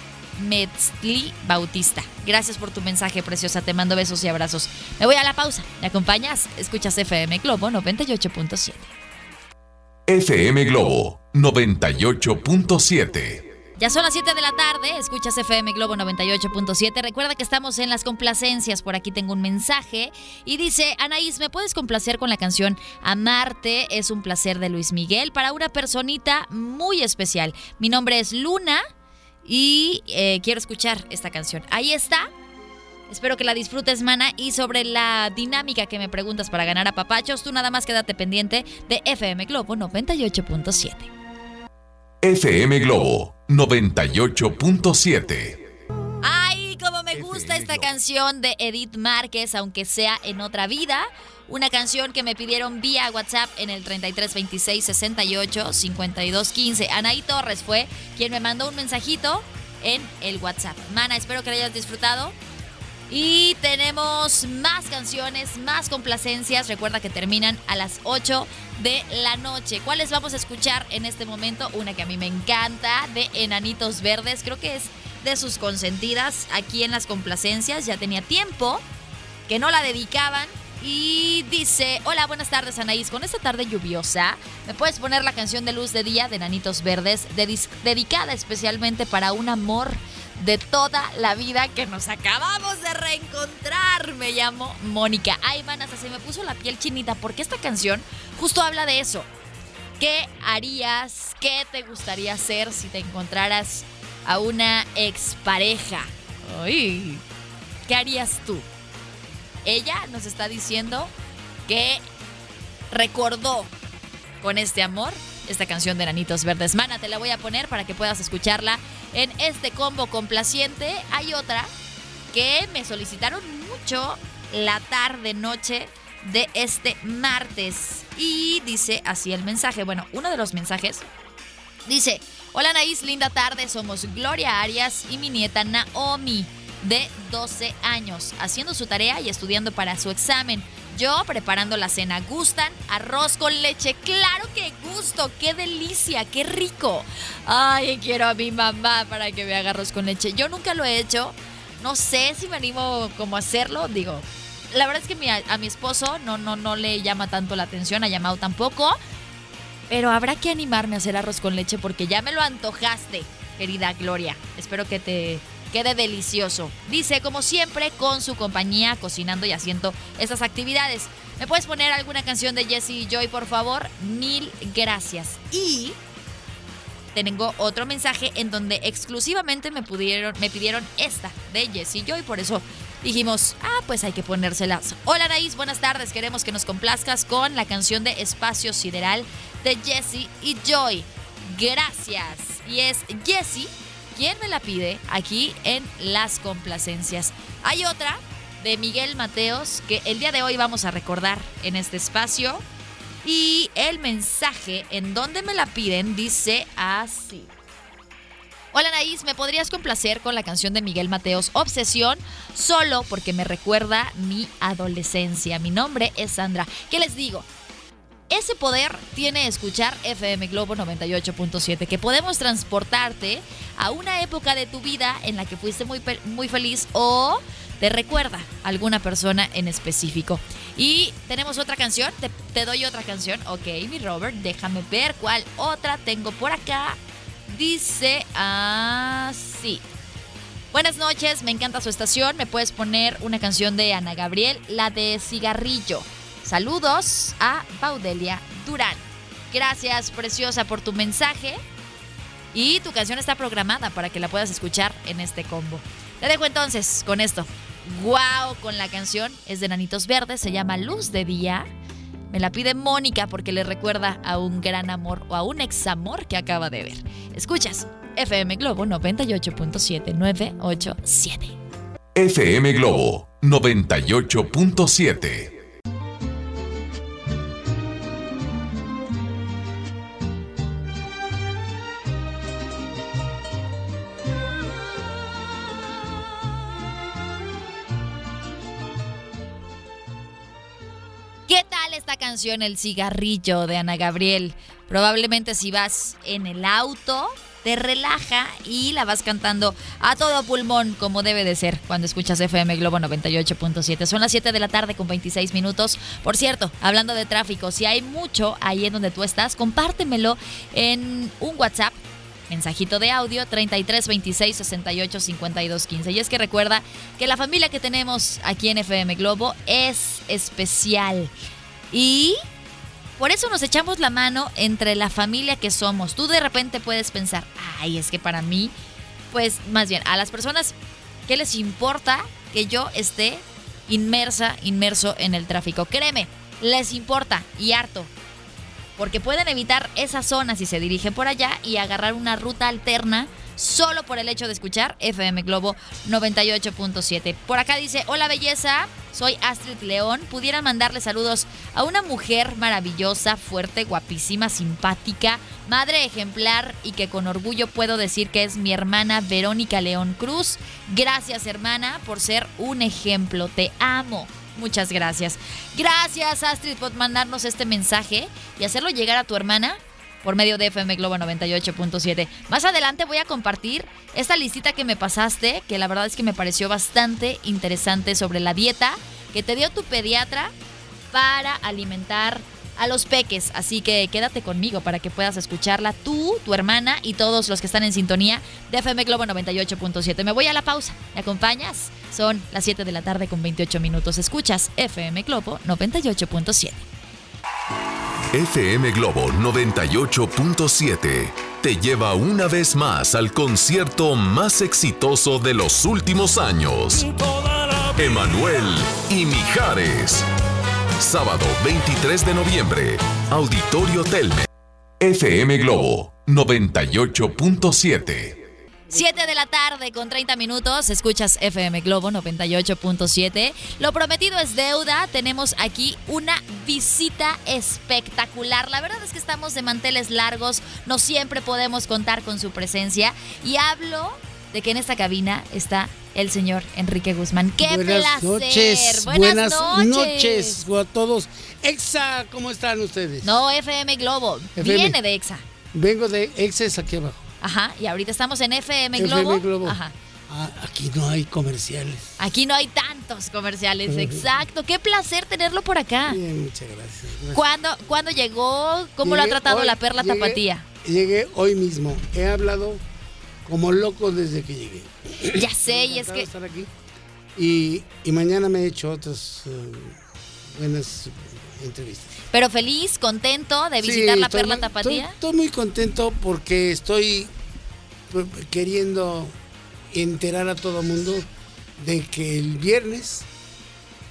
Metzli Bautista. Gracias por tu mensaje, preciosa. Te mando besos y abrazos. Me voy a la pausa. ¿Me acompañas? Escuchas FM Globo 98.7. FM Globo 98.7. Ya son las 7 de la tarde, escuchas FM Globo 98.7. Recuerda que estamos en las complacencias. Por aquí tengo un mensaje y dice: Anaís, ¿me puedes complacer con la canción Amarte es un placer de Luis Miguel para una personita muy especial? Mi nombre es Luna y eh, quiero escuchar esta canción. Ahí está. Espero que la disfrutes, mana. Y sobre la dinámica que me preguntas para ganar a papachos, tú nada más quédate pendiente de FM Globo 98.7. FM Globo 98.7. Ay, como me gusta esta canción de Edith Márquez, aunque sea en otra vida. Una canción que me pidieron vía WhatsApp en el 3326 68 52 15. Anaí Torres fue quien me mandó un mensajito en el WhatsApp. Mana, espero que la hayas disfrutado. Y tenemos más canciones, más complacencias. Recuerda que terminan a las 8 de la noche. ¿Cuáles vamos a escuchar en este momento? Una que a mí me encanta, de Enanitos Verdes. Creo que es de sus consentidas aquí en las complacencias. Ya tenía tiempo que no la dedicaban. Y dice, hola, buenas tardes Anaís, con esta tarde lluviosa, ¿me puedes poner la canción de Luz de Día de Nanitos Verdes, dedicada especialmente para un amor de toda la vida que nos acabamos de reencontrar. Me llamo Mónica. Ay, manas, se me puso la piel chinita porque esta canción justo habla de eso. ¿Qué harías? ¿Qué te gustaría hacer si te encontraras a una expareja? Ay, ¿qué harías tú? Ella nos está diciendo que recordó con este amor esta canción de Nanitos Verdes. Mana, te la voy a poner para que puedas escucharla en este combo complaciente. Hay otra que me solicitaron mucho la tarde noche de este martes. Y dice así el mensaje. Bueno, uno de los mensajes dice: Hola Anaís, linda tarde. Somos Gloria Arias y mi nieta Naomi, de 12 años, haciendo su tarea y estudiando para su examen. Yo preparando la cena. ¿Gustan? Arroz con leche. Claro que gusto. Qué delicia. Qué rico. Ay, quiero a mi mamá para que me haga arroz con leche. Yo nunca lo he hecho. No sé si me animo como a hacerlo. Digo, la verdad es que a mi esposo no, no, no le llama tanto la atención. Ha llamado tampoco. Pero habrá que animarme a hacer arroz con leche porque ya me lo antojaste, querida Gloria. Espero que te quede delicioso. Dice, como siempre, con su compañía, cocinando y haciendo estas actividades. ¿Me puedes poner alguna canción de Jesse Joy, por favor? Mil gracias. Y tengo otro mensaje en donde exclusivamente me, pudieron, me pidieron esta de Jesse Joy, por eso dijimos, ah, pues hay que ponérselas. Hola Anaís, buenas tardes, queremos que nos complazcas con la canción de Espacio Sideral de Jesse y Joy. Gracias. Y es Jesse ¿Quién me la pide aquí en Las Complacencias. Hay otra de Miguel Mateos que el día de hoy vamos a recordar en este espacio. Y el mensaje en donde me la piden dice así. Hola Anaís, ¿me podrías complacer con la canción de Miguel Mateos, Obsesión? Solo porque me recuerda mi adolescencia. Mi nombre es Sandra. ¿Qué les digo? Ese poder tiene escuchar FM Globo 98.7, que podemos transportarte a una época de tu vida en la que fuiste muy, muy feliz o te recuerda a alguna persona en específico. Y tenemos otra canción, te, te doy otra canción. Ok, mi Robert, déjame ver cuál otra tengo por acá. Dice así. Buenas noches, me encanta su estación. ¿Me puedes poner una canción de Ana Gabriel, la de Cigarrillo? Saludos a Baudelia Durán. Gracias, preciosa, por tu mensaje. Y tu canción está programada para que la puedas escuchar en este combo. Te dejo entonces con esto. ¡Wow! Con la canción. Es de Nanitos Verdes, se llama Luz de Día. Me la pide Mónica porque le recuerda a un gran amor o a un ex amor que acaba de ver. Escuchas FM Globo 98.7 987. FM Globo 98.7. El cigarrillo de Ana Gabriel. Probablemente si vas en el auto, te relaja y la vas cantando a todo pulmón como debe de ser cuando escuchas FM Globo 98.7. Son las 7 de la tarde con 26 minutos. Por cierto, hablando de tráfico, si hay mucho ahí en donde tú estás, compártemelo en un WhatsApp mensajito de audio 33 26 68 52 15. Y es que recuerda que la familia que tenemos aquí en FM Globo es especial. Y por eso nos echamos la mano entre la familia que somos. Tú de repente puedes pensar, ay, es que para mí, pues más bien, a las personas, ¿qué les importa que yo esté inmersa, inmerso en el tráfico? Créeme, les importa y harto. Porque pueden evitar esa zona si se dirigen por allá y agarrar una ruta alterna solo por el hecho de escuchar FM Globo 98.7. Por acá dice, hola belleza, soy Astrid León. Pudiera mandarle saludos a una mujer maravillosa, fuerte, guapísima, simpática, madre ejemplar y que con orgullo puedo decir que es mi hermana Verónica León Cruz. Gracias hermana por ser un ejemplo, te amo. Muchas gracias. Gracias Astrid por mandarnos este mensaje y hacerlo llegar a tu hermana por medio de FM Globo 98.7. Más adelante voy a compartir esta listita que me pasaste, que la verdad es que me pareció bastante interesante sobre la dieta que te dio tu pediatra para alimentar a los peques. Así que quédate conmigo para que puedas escucharla tú, tu hermana y todos los que están en sintonía de FM Globo 98.7. Me voy a la pausa. ¿Me acompañas? Son las 7 de la tarde con 28 minutos. Escuchas FM Globo 98.7. FM Globo 98.7 te lleva una vez más al concierto más exitoso de los últimos años. Emanuel y Mijares. Sábado 23 de noviembre, Auditorio Telme. FM Globo 98.7. 7 de la tarde con 30 minutos, escuchas FM Globo 98.7. Lo prometido es deuda, tenemos aquí una visita espectacular. La verdad es que estamos de manteles largos, no siempre podemos contar con su presencia y hablo de que en esta cabina está el señor Enrique Guzmán. ¡Qué buenas placer! Noches, buenas, noches. a todos. Exa, ¿cómo están ustedes? No, FM Globo, FM. viene de Exa. Vengo de Exa, es aquí abajo. Ajá, y ahorita estamos en FM Globo. FM Globo. Ajá. Ah, aquí no hay comerciales. Aquí no hay tantos comerciales, exacto. Qué placer tenerlo por acá. Bien, muchas gracias. Gracias. ¿Cuándo, ¿cuándo llegó? ¿Cómo lo ha tratado hoy, la perla llegué- tapatía? Llegué hoy mismo. He hablado como loco desde que llegué. Ya sé, y es que de estar aquí. Y, y mañana me he hecho otras eh, buenas entrevistas. Pero feliz, contento de Sí, visitar la estoy perla tapatía. Estoy, estoy muy contento porque estoy pues, queriendo enterar a todo mundo de que el viernes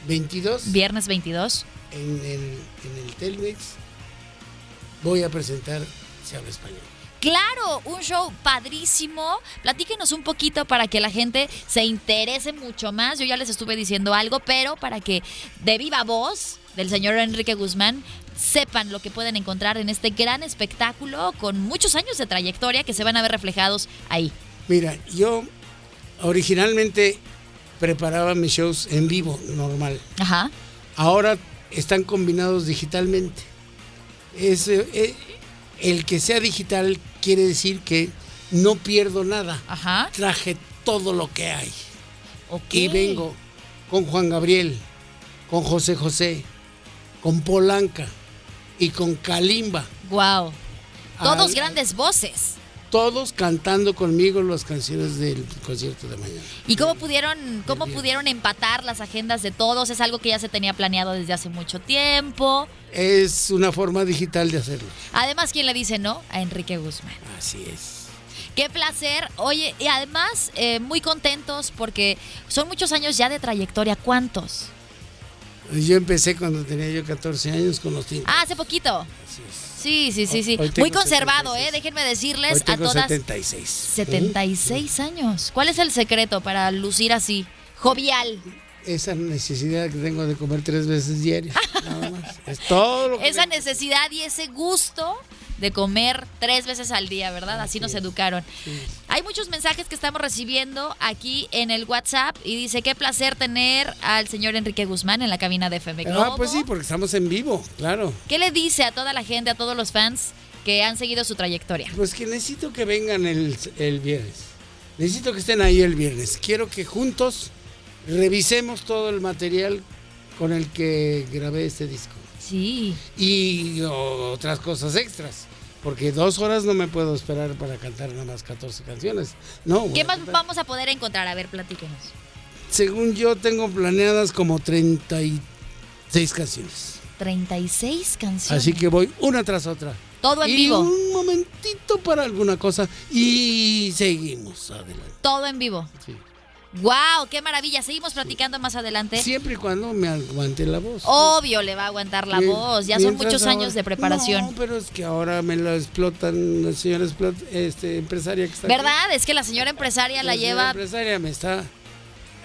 22 Viernes 22. en el, en el Telmex voy a presentar Se habla español. Claro, un show padrísimo. Platíquenos un poquito para que la gente se interese mucho más. Yo ya les estuve diciendo algo, pero para que de viva voz del señor Enrique Guzmán sepan lo que pueden encontrar en este gran espectáculo con muchos años de trayectoria que se van a ver reflejados ahí. Mira, yo originalmente preparaba mis shows en vivo, normal. Ajá. Ahora están combinados digitalmente. Es, eh, eh, el que sea digital quiere decir que no pierdo nada. Ajá. Traje todo lo que hay. Ok. Y vengo con Juan Gabriel, con José José, con Polanca y con Kalimba. Wow. Todos Al- grandes voces. Todos cantando conmigo las canciones del concierto de mañana. ¿Y cómo pudieron, cómo pudieron empatar las agendas de todos? Es algo que ya se tenía planeado desde hace mucho tiempo. Es una forma digital de hacerlo. Además, ¿quién le dice no? A Enrique Guzmán. Así es. Qué placer. Oye, y además, eh, muy contentos porque son muchos años ya de trayectoria. ¿Cuántos? Yo empecé cuando tenía yo 14 años con los tiempos. Ah, hace poquito. Así es. Sí, sí, sí, sí. Hoy tengo Muy conservado, 76. ¿eh? Déjenme decirles Hoy a tengo todas. 76. 76 años. ¿Cuál es el secreto para lucir así? Jovial. Esa necesidad que tengo de comer tres veces diarias. *laughs* Nada más. Es todo lo que Esa tengo. necesidad y ese gusto de comer tres veces al día, ¿verdad? Así nos educaron. Hay muchos mensajes que estamos recibiendo aquí en el WhatsApp y dice, qué placer tener al señor Enrique Guzmán en la cabina de FM Globo. Ah, pues sí, porque estamos en vivo, claro. ¿Qué le dice a toda la gente, a todos los fans que han seguido su trayectoria? Pues que necesito que vengan el, el viernes. Necesito que estén ahí el viernes. Quiero que juntos revisemos todo el material con el que grabé este disco. Sí. Y otras cosas extras. Porque dos horas no me puedo esperar para cantar nada más 14 canciones. No. ¿Qué más cantar- vamos a poder encontrar? A ver, platíquenos. Según yo tengo planeadas como 36 canciones. 36 canciones. Así que voy una tras otra. Todo en y vivo. un momentito para alguna cosa y seguimos adelante. Todo en vivo. Sí. ¡Wow! ¡Qué maravilla! Seguimos platicando más adelante. Siempre y cuando me aguante la voz. Obvio le va a aguantar la voz. Ya son muchos ahora- años de preparación. No, pero es que ahora me la explotan la señora explot- este, empresaria que está aquí. ¿Verdad? Es que la señora empresaria la señora lleva. empresaria me está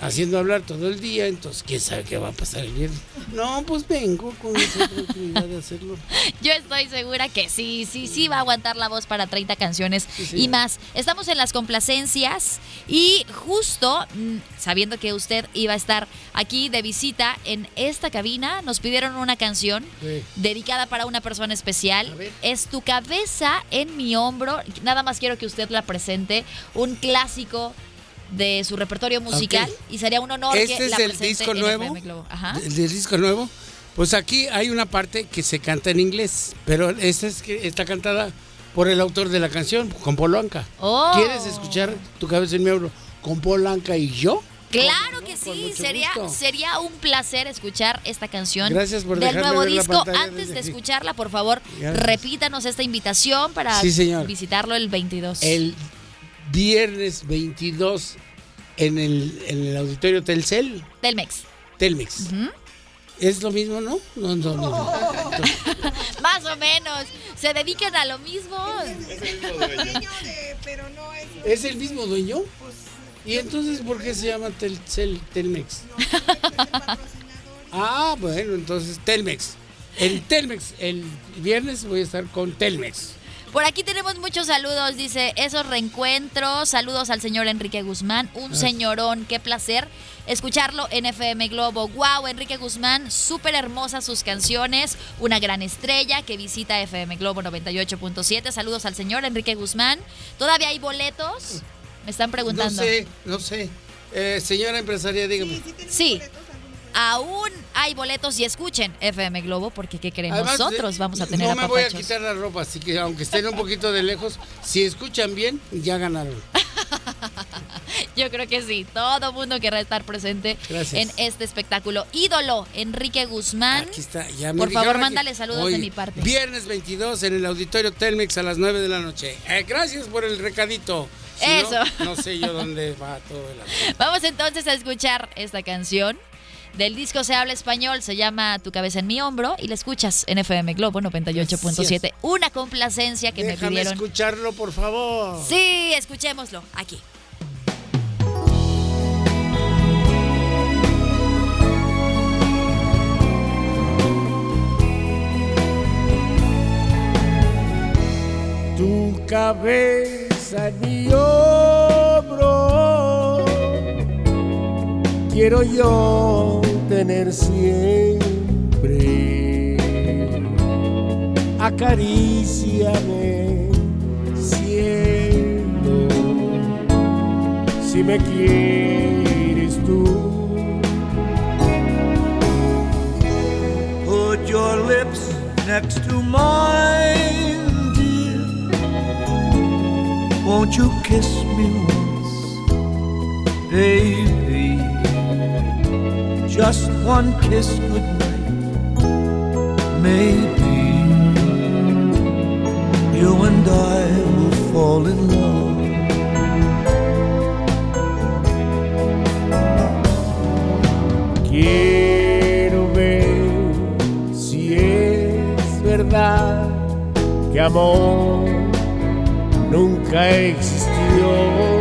haciendo hablar todo el día, entonces quién sabe qué va a pasar el viernes. No, pues vengo con esa tranquilidad de hacerlo. *laughs* Yo estoy segura que sí, sí, sí va a aguantar la voz para 30 canciones Sí, y más. Estamos en las complacencias y justo mm, sabiendo que usted iba a estar aquí de visita en esta cabina, nos pidieron una canción Sí. dedicada para una persona especial. A ver. Es Tu cabeza en mi hombro. Nada más quiero que usted la presente. Un clásico de su repertorio musical y sería un honor Este que es la el disco nuevo. ¿El disco nuevo? Pues aquí hay una parte que se canta en inglés, pero esta es que está cantada por el autor de la canción, con Polanca. Oh. ¿Quieres escuchar tu cabeza en mi hombro con Polanca y yo? Claro que sí, sería, gusto. sería un placer escuchar esta canción Gracias por del nuevo ver la disco. pantalla Antes de escucharla, por favor, Gracias. repítanos esta invitación para Sí, visitarlo el 22. El viernes 22 en el, en el auditorio Telcel, Telmex. Telmex. ¿Es lo mismo, no? No, no, no. *laughs* Más o menos. ¿Se dedican a lo mismo? pero no es ¿Es el mismo dueño? ¿Y entonces por qué se llama Telcel, Telmex? Ah, bueno, entonces Telmex. El Telmex, el viernes voy a estar con Telmex. Por aquí tenemos muchos saludos. Dice, esos reencuentros. Saludos al señor Enrique Guzmán. Un señorón. Qué placer escucharlo en FM Globo. Wow, Enrique Guzmán. Súper hermosas sus canciones. Una gran estrella que visita FM Globo 98.7. Saludos al señor Enrique Guzmán. ¿Todavía hay boletos? Me están No preguntando. sé, no sé. Eh, señora empresaria, dígame. Sí. Aún hay boletos y escuchen FM Globo porque ¿qué queremos? Además, Nosotros eh, vamos a tener No me voy a quitar la ropa, así que aunque estén un poquito de lejos, si escuchan bien, ya ganaron. *laughs* Yo creo que sí. Todo mundo querrá estar presente Gracias. en este espectáculo. Ídolo, Enrique Guzmán. Aquí está, ya me Por favor, aquí. mándale saludos Hoy, de mi parte. Viernes 22 en el Auditorio Telmex a las 9 de la noche. Eh, gracias por el recadito. Si no, Eso. No, sé yo dónde va todo el asunto. *laughs* Vamos entonces a escuchar esta canción. Del disco Se habla español, se llama Tu cabeza en mi hombro y la escuchas en FM Globo 98.7. Gracias. Una complacencia que me pidieron. escucharlo, por favor. Sí, escuchémoslo aquí. Tu cabeza en mi hombro, quiero yo tener siempre. Acaríciame, cielo, si me quieres tú. Put your lips next to mine, dear. Won't you kiss me once, baby? Just one kiss goodnight, maybe. You and I will fall in love. Quiero ver si es verdad que amor nunca existió.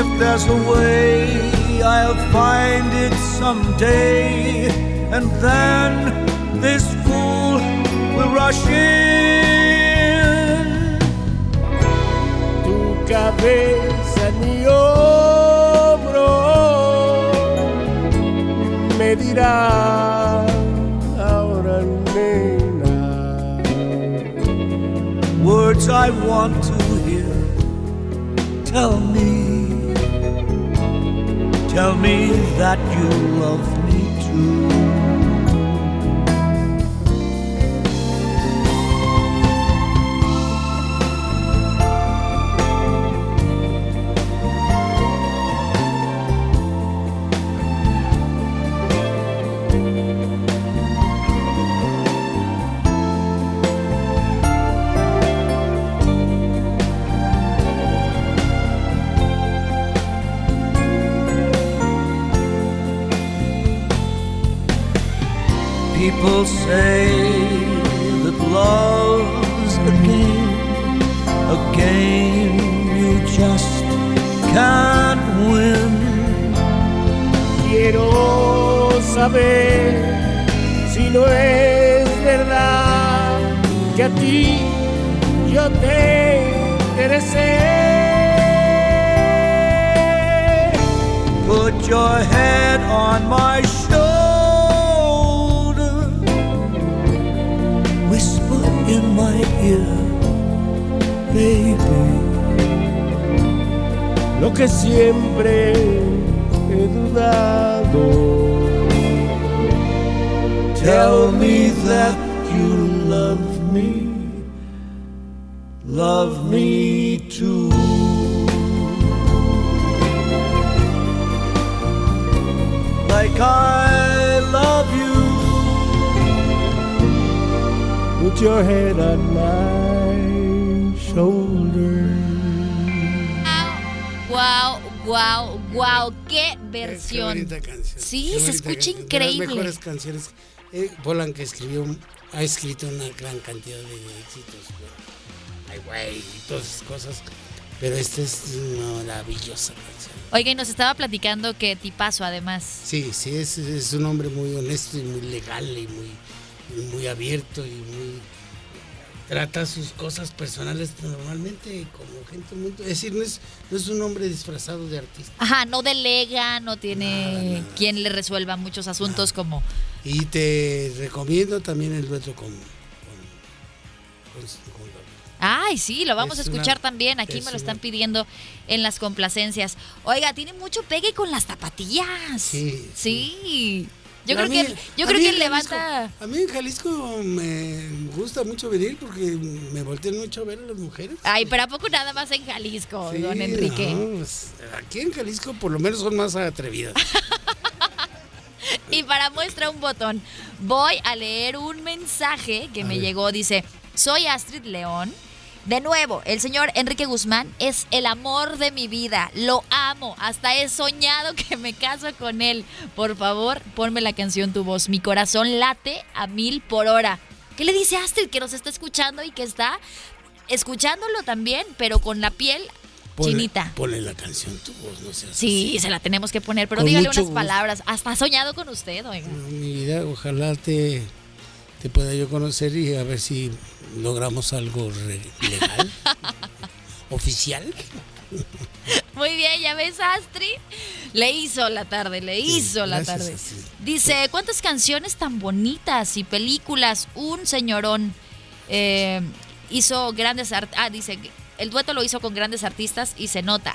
If there's a way, I'll find it someday. And then this fool will rush in. Tu cabeza mi hombro me dirá ahora nena. Words I want tell me that you love People say that love's a game, a game you just can't win. Quiero saber si no es verdad que a ti yo te interesé. Put your head on my ear, baby. Lo que siempre he dudado. Tell me that you love me, love me too. Like I love you. Put your head on my shoulder. Wow, wow, wow, qué Qué versión. bonita canción. Sí, Qué se escucha canción. De increíble. las mejores canciones. Eh, Bolan que escribió, ha escrito una gran cantidad de éxitos. Ay, güey, y todas esas cosas. Pero esta es una maravillosa canción. Oiga, y nos estaba platicando que tipazo además. Sí, sí, es, es un hombre muy honesto y muy legal y muy, muy abierto y muy... Trata sus cosas personales normalmente como gente muy... Es decir, no es, no es un hombre disfrazado de artista. Ajá, no delega, no tiene Nada, nada. quien le resuelva muchos asuntos como... Y te recomiendo también el dueto con... con, con- con. Ay, sí, lo vamos Es a escuchar una- también. Aquí es me lo están una- pidiendo en las complacencias. Oiga, tiene mucho pegue con las zapatillas. Sí, Sí. Yo creo mí- que yo creo que levanta. A mí en Jalisco me gusta mucho venir porque me voltean mucho a ver a las mujeres. Ay, pero a poco nada más en Jalisco, Sí, don Enrique. no, pues, aquí en Jalisco por lo menos son más atrevidas. *laughs* Y para muestra un botón, voy a leer un mensaje que A me ver. llegó. Dice, soy Astrid León. De nuevo, el señor Enrique Guzmán es el amor de mi vida. Lo amo. Hasta he soñado que me caso con él. Por favor, ponme la canción Tu voz. Mi corazón late a mil por hora. ¿Qué le dice Astrid que nos está escuchando y que está escuchándolo también, pero con la piel Ponle- chinita? Ponle la canción tu voz, no seas Sí, se la tenemos que poner, pero Con dígale unas gusto. palabras. Hasta ha soñado con usted, oiga. Mi vida, ojalá te, te pueda yo conocer y a ver si logramos algo legal, *laughs* oficial. Muy bien, ya ves, Astrid. Le hizo la tarde, le Sí, hizo la tarde. Dice, ¿cuántas canciones tan bonitas y películas? Un señorón eh, hizo grandes... art- Ah, dice, el dueto lo hizo con grandes artistas y se nota.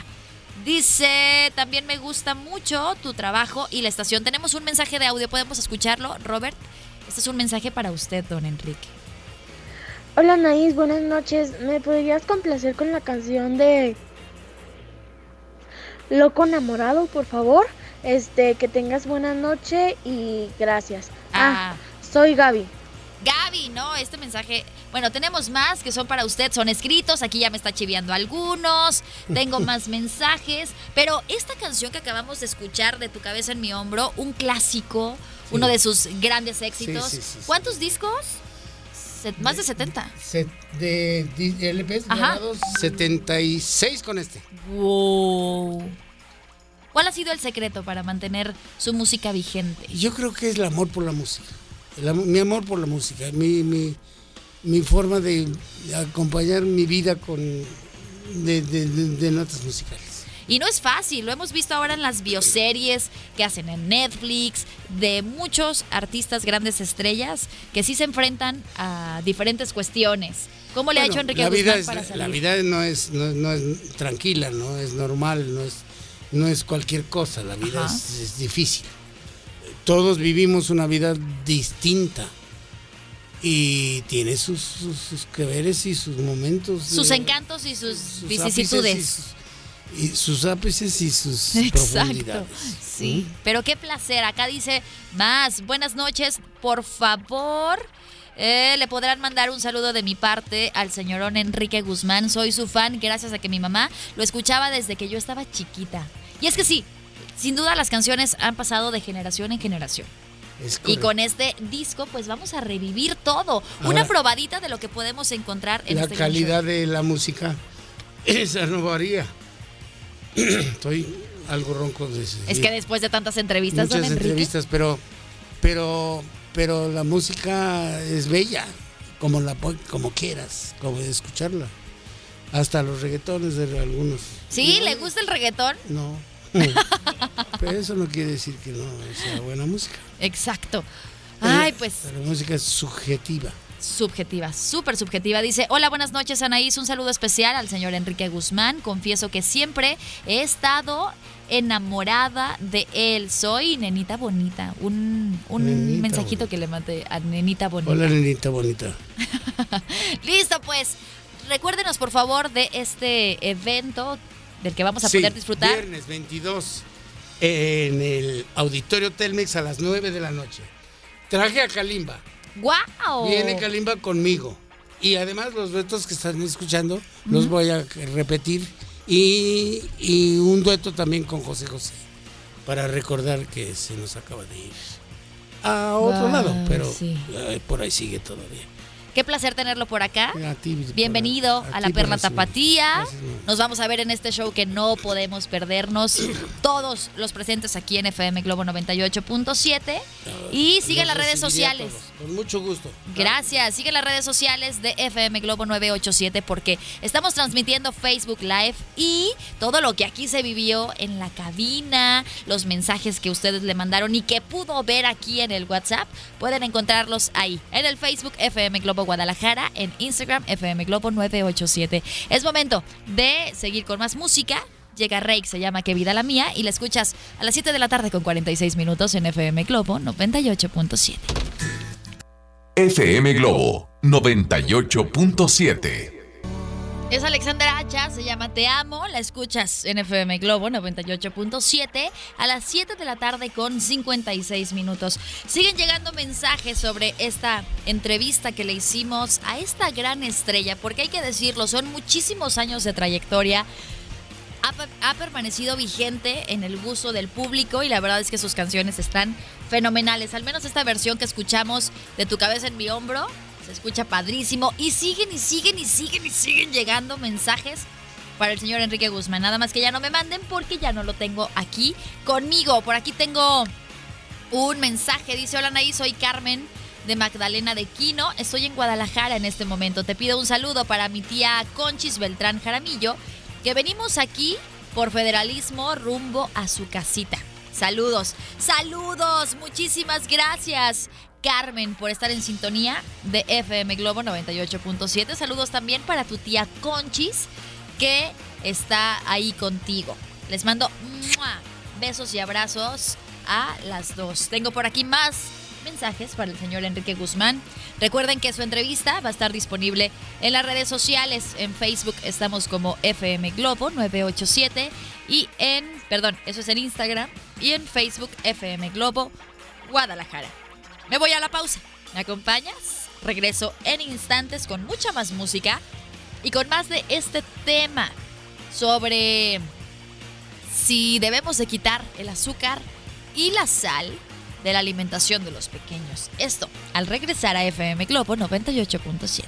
Dice, también me gusta mucho tu trabajo y la estación. Tenemos un mensaje de audio, ¿podemos escucharlo, Robert? Este es un mensaje para usted, don Enrique. Hola Naís, buenas noches. ¿Me podrías complacer con la canción de Loco enamorado, por favor? Este, que tengas buena noche y gracias. Ah. Ah, soy Gaby. Gaby, ¿no? Este mensaje, bueno, tenemos más que son para usted, son escritos, aquí ya me está chiviando algunos, tengo *laughs* más mensajes, pero esta canción que acabamos de escuchar de Tu cabeza en mi hombro, un clásico, uno de sus grandes éxitos. sí, sí, sí. ¿Cuántos discos? Se- más de 70. Se- de, de LPs Ajá. grabados 76 con este. Wow. ¿Cuál ha sido el secreto para mantener su música vigente? Yo creo que es el amor por la música. Mi amor por la música. Mi, mi, mi forma de acompañar mi vida con de, de- notas musicales. Y no es fácil, lo hemos visto ahora en las bioseries que hacen en Netflix, de muchos artistas grandes estrellas que sí se enfrentan a diferentes cuestiones. ¿Cómo le ha hecho Enrique la vida Guzmán es, para salir? La vida no es, no, no es tranquila, no es normal, no es, no es cualquier cosa, la vida es difícil. Todos vivimos una vida distinta y tiene sus, sus, sus que veres y sus momentos. Sus eh, encantos y sus, sus vicisitudes. Y sus, y sus ápices y sus *laughs* Exacto. profundidades. Sí, pero qué placer. Acá dice más. Buenas noches, por favor. eh, le podrán mandar un saludo de mi parte al señorón Enrique Guzmán. Soy su fan, gracias a que mi mamá lo escuchaba desde que yo estaba chiquita. Y es que sí, sin duda las canciones han pasado de generación en generación. Y con este disco, pues vamos a revivir todo. Una probadita de lo que podemos encontrar en la este calidad show. de la música, esa no varía. *clears throat* Estoy algo ronco de Es que después de tantas entrevistas, muchas don entrevistas, pero, pero, pero la música es bella, como la como quieras, como escucharla. Hasta los reggaetones de algunos. ¿Sí? ¿Le gusta el reggaetón? No. Pero eso no quiere decir que no sea buena música. Exacto. Ay, pues La música es subjetiva. subjetiva, súper subjetiva. Dice, hola, buenas noches Anaís, un saludo especial al señor Enrique Guzmán. Confieso que siempre he estado enamorada de él. Soy nenita bonita. Un, un Nenita mensajito bonita. que le mandé a nenita bonita. Hola, nenita bonita. *laughs* Listo, pues. Recuérdenos, por favor, de este evento del que vamos a Sí, poder disfrutar. Viernes 22 en el Auditorio Telmex a las 9 de la noche. Traje a Kalimba. ¡Guau! Viene Kalimba conmigo. Y además los duetos que están escuchando los voy a repetir. Y, y un dueto también con José José. Para recordar que se nos acaba de ir a otro lado. Pero sí. ay, por ahí sigue todavía. Qué placer tenerlo por acá. A ti, por- Bienvenido a a la Perla. Tapatía. Gracias. Nos vamos a ver en este show que no podemos perdernos. *coughs* Todos los presentes aquí en FM Globo 98.7. Y sigue las redes sociales. Con mucho gusto. Gracias. Sigue las redes sociales de FM Globo 987 porque estamos transmitiendo Facebook Live y todo lo que aquí se vivió en la cabina, los mensajes que ustedes le mandaron y que pudo ver aquí en el WhatsApp, pueden encontrarlos ahí, en el Facebook FM Globo Guadalajara, en Instagram FM Globo 987. Es momento de seguir con más música. Llega Rake, se llama Que Vida la Mía y la escuchas a las 7 de la tarde con 46 minutos en FM Globo 98.7. FM Globo 98.7. Es Alexandra Hacha, se llama Te Amo, la escuchas en FM Globo 98.7 a las 7 de la tarde con 56 minutos. Siguen llegando mensajes sobre esta entrevista que le hicimos a esta gran estrella, porque hay que decirlo, son muchísimos años de trayectoria. Ha, ha permanecido vigente en el gusto del público y la verdad es que sus canciones están fenomenales. Al menos esta versión que escuchamos de Tu cabeza en mi hombro se escucha padrísimo y siguen y siguen y siguen y siguen llegando mensajes para el señor Enrique Guzmán. Nada más que ya no me manden porque ya no lo tengo aquí conmigo. Por aquí tengo un mensaje. Dice, hola Anaí, soy Carmen de Magdalena de Quino. Estoy en Guadalajara en este momento. Te pido un saludo para mi tía Conchis Beltrán Jaramillo, que venimos aquí por federalismo rumbo a su casita. Saludos, saludos, muchísimas gracias. Carmen, por estar en sintonía de FM Globo 98.7. Saludos también para tu tía Conchis, que está ahí contigo. Les mando besos y abrazos a las dos. Tengo por aquí más mensajes para el señor Enrique Guzmán. Recuerden que su entrevista va a estar disponible en las redes sociales. En Facebook estamos como FM Globo 987 y en, perdón, eso es en Instagram y en Facebook FM Globo Guadalajara. Me voy a la pausa. ¿Me acompañas? Regreso en instantes con mucha más música y con más de este tema sobre si debemos de quitar el azúcar y la sal de la alimentación de los pequeños. Esto al regresar a FM Globo 98.7.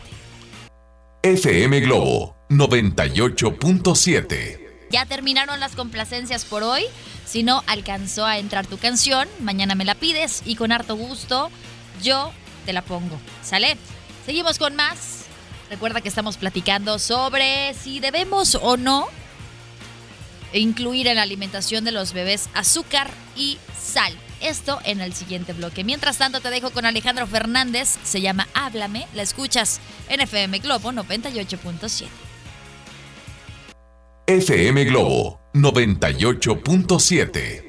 FM Globo 98.7. Ya terminaron las complacencias por hoy. Si no alcanzó a entrar tu canción, mañana me la pides y con harto gusto yo te la pongo. ¿Sale? Seguimos con más. Recuerda que estamos platicando sobre si debemos o no incluir en la alimentación de los bebés azúcar y sal. Esto en el siguiente bloque. Mientras tanto, te dejo con Alejandro Fernández. Se llama Háblame. La escuchas en FM Globo 98.7. FM Globo 98.7.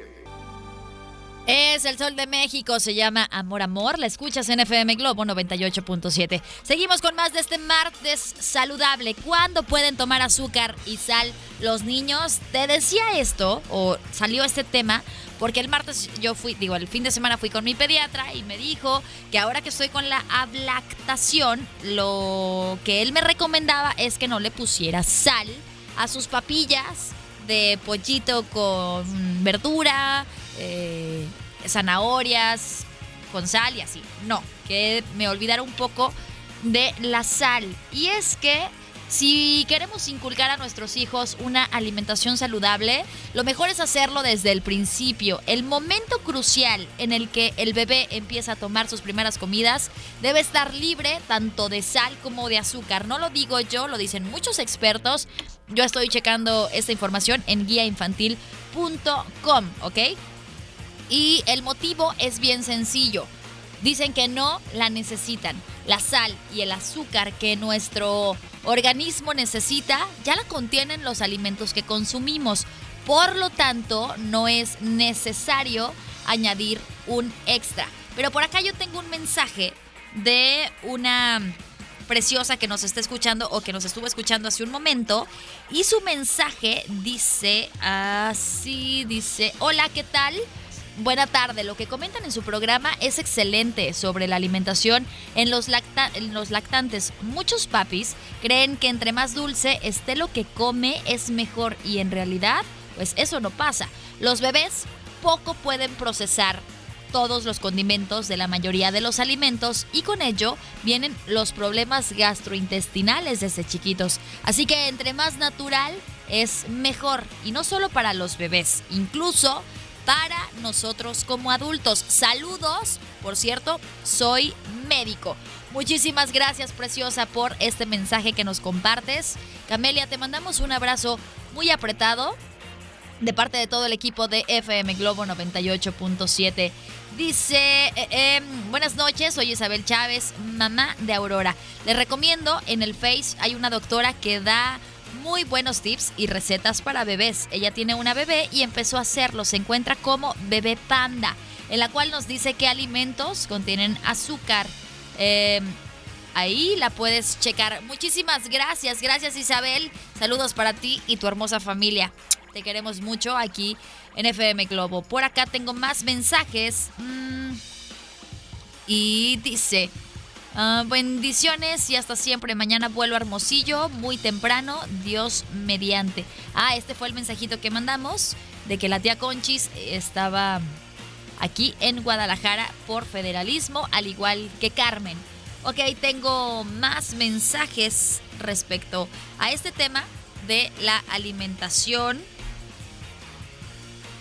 Es el Sol de México, se llama Amor Amor. La escuchas en FM Globo 98.7. Seguimos con más de este martes saludable. ¿Cuándo pueden tomar azúcar y sal los niños? Te decía esto, o salió este tema, porque el martes yo fui, digo, el fin de semana fui con mi pediatra y me dijo que ahora que estoy con la ablactación, lo que él me recomendaba es que no le pusiera sal a sus papillas de pollito con verdura, eh, zanahorias, con sal y así. No, que me olvidara un poco de la sal. Y es que si queremos inculcar a nuestros hijos una alimentación saludable, lo mejor es hacerlo desde el principio. El momento crucial en el que el bebé empieza a tomar sus primeras comidas debe estar libre tanto de sal como de azúcar. No lo digo yo, lo dicen muchos expertos. Yo estoy checando esta información en guiainfantil.com, ¿ok? Y el motivo es bien sencillo. Dicen que no la necesitan. La sal y el azúcar que nuestro organismo necesita ya la contienen los alimentos que consumimos. Por lo tanto, no es necesario añadir un extra. Pero por acá yo tengo un mensaje de una preciosa que nos está escuchando o que nos estuvo escuchando hace un momento. Y su mensaje dice así, dice, hola, ¿qué tal? Buena tarde. Lo que comentan en su programa es excelente sobre la alimentación en los, en los lactantes. Muchos papis creen que entre más dulce esté lo que come es mejor y en realidad, pues eso no pasa. Los bebés poco pueden procesar todos los condimentos de la mayoría de los alimentos y con ello vienen los problemas gastrointestinales desde chiquitos. Así que entre más natural es mejor y no solo para los bebés, incluso para nosotros como adultos. Saludos, por cierto, soy médico. Muchísimas gracias, preciosa, por este mensaje que nos compartes. Camelia, te mandamos un abrazo muy apretado de parte de todo el equipo de FM Globo 98.7. Dice, eh, em, buenas noches, soy Isabel Chávez, mamá de Aurora. Le recomiendo en el Face, hay una doctora que da muy buenos tips y recetas para bebés. Ella tiene una bebé y empezó a hacerlo. Se encuentra como Bebé Panda, en la cual nos dice qué alimentos contienen azúcar. Em, ahí la puedes checar. Muchísimas gracias, gracias Isabel. Saludos para ti y tu hermosa familia. Te queremos mucho aquí en FM Globo. Por acá tengo más mensajes. Mm, y dice, Ah, bendiciones y hasta siempre. Mañana vuelvo a Hermosillo, muy temprano, Dios mediante. Ah, este fue el mensajito que mandamos de que la tía Conchis estaba aquí en Guadalajara por federalismo, al igual que Carmen. Ok, tengo más mensajes respecto a este tema de la alimentación.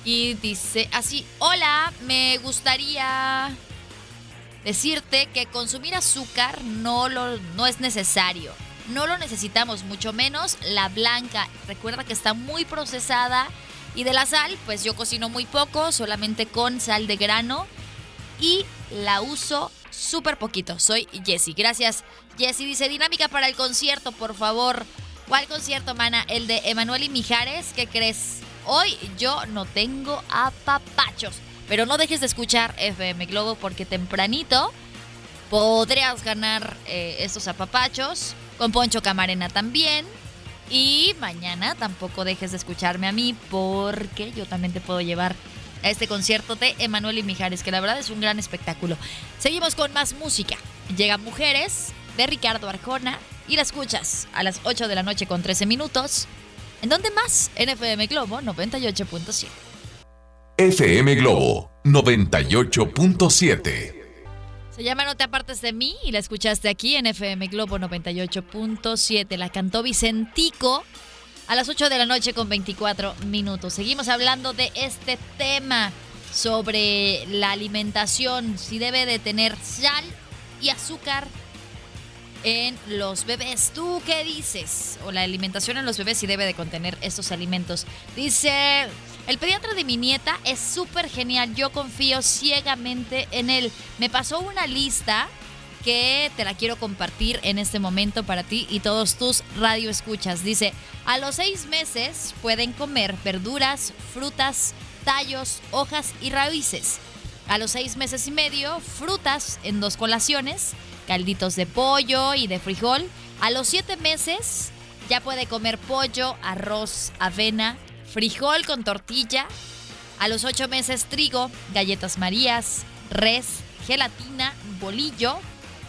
Y dice así, hola, me gustaría decirte que consumir azúcar no, lo, no es necesario. No lo necesitamos, mucho menos la blanca. Recuerda que está muy procesada. Y de la sal, pues yo cocino muy poco, solamente con sal de grano. Y la uso súper poquito. Soy Jessie. Gracias. Jessie dice, dinámica para el concierto, por favor. ¿Cuál concierto, mana? El de Emanuel y Mijares. ¿Qué crees? Hoy yo no tengo apapachos. Pero no dejes de escuchar FM Globo porque tempranito podrías ganar eh, estos apapachos. Con Poncho Camarena también. Y mañana tampoco dejes de escucharme a mí porque yo también te puedo llevar a este concierto de Emanuel y Mijares, que la verdad es un gran espectáculo. Seguimos con más música. Llega Mujeres de Ricardo Arjona y la escuchas a las 8 de la noche con 13 minutos. ¿En dónde más? En FM Globo 98.7. FM Globo 98.7. Se llama No te apartes de mí y la escuchaste aquí en FM Globo 98.7. La cantó Vicentico a las 8 de la noche con 24 minutos. Seguimos hablando de este tema sobre la alimentación, si debe de tener sal y azúcar en los bebés. ¿Tú qué dices? O la alimentación en los bebés sí debe de contener estos alimentos. Dice, el pediatra de mi nieta es súper genial. Yo confío ciegamente en él. Me pasó una lista que te la quiero compartir en este momento para ti y todos tus radioescuchas. Dice, a los seis meses pueden comer verduras, frutas, tallos, hojas y raíces. A los seis meses y medio, frutas en dos colaciones, calditos de pollo y de frijol. A los siete meses ya puede comer pollo, arroz, avena, frijol con tortilla. A los ocho meses trigo, galletas marías, res, gelatina, bolillo.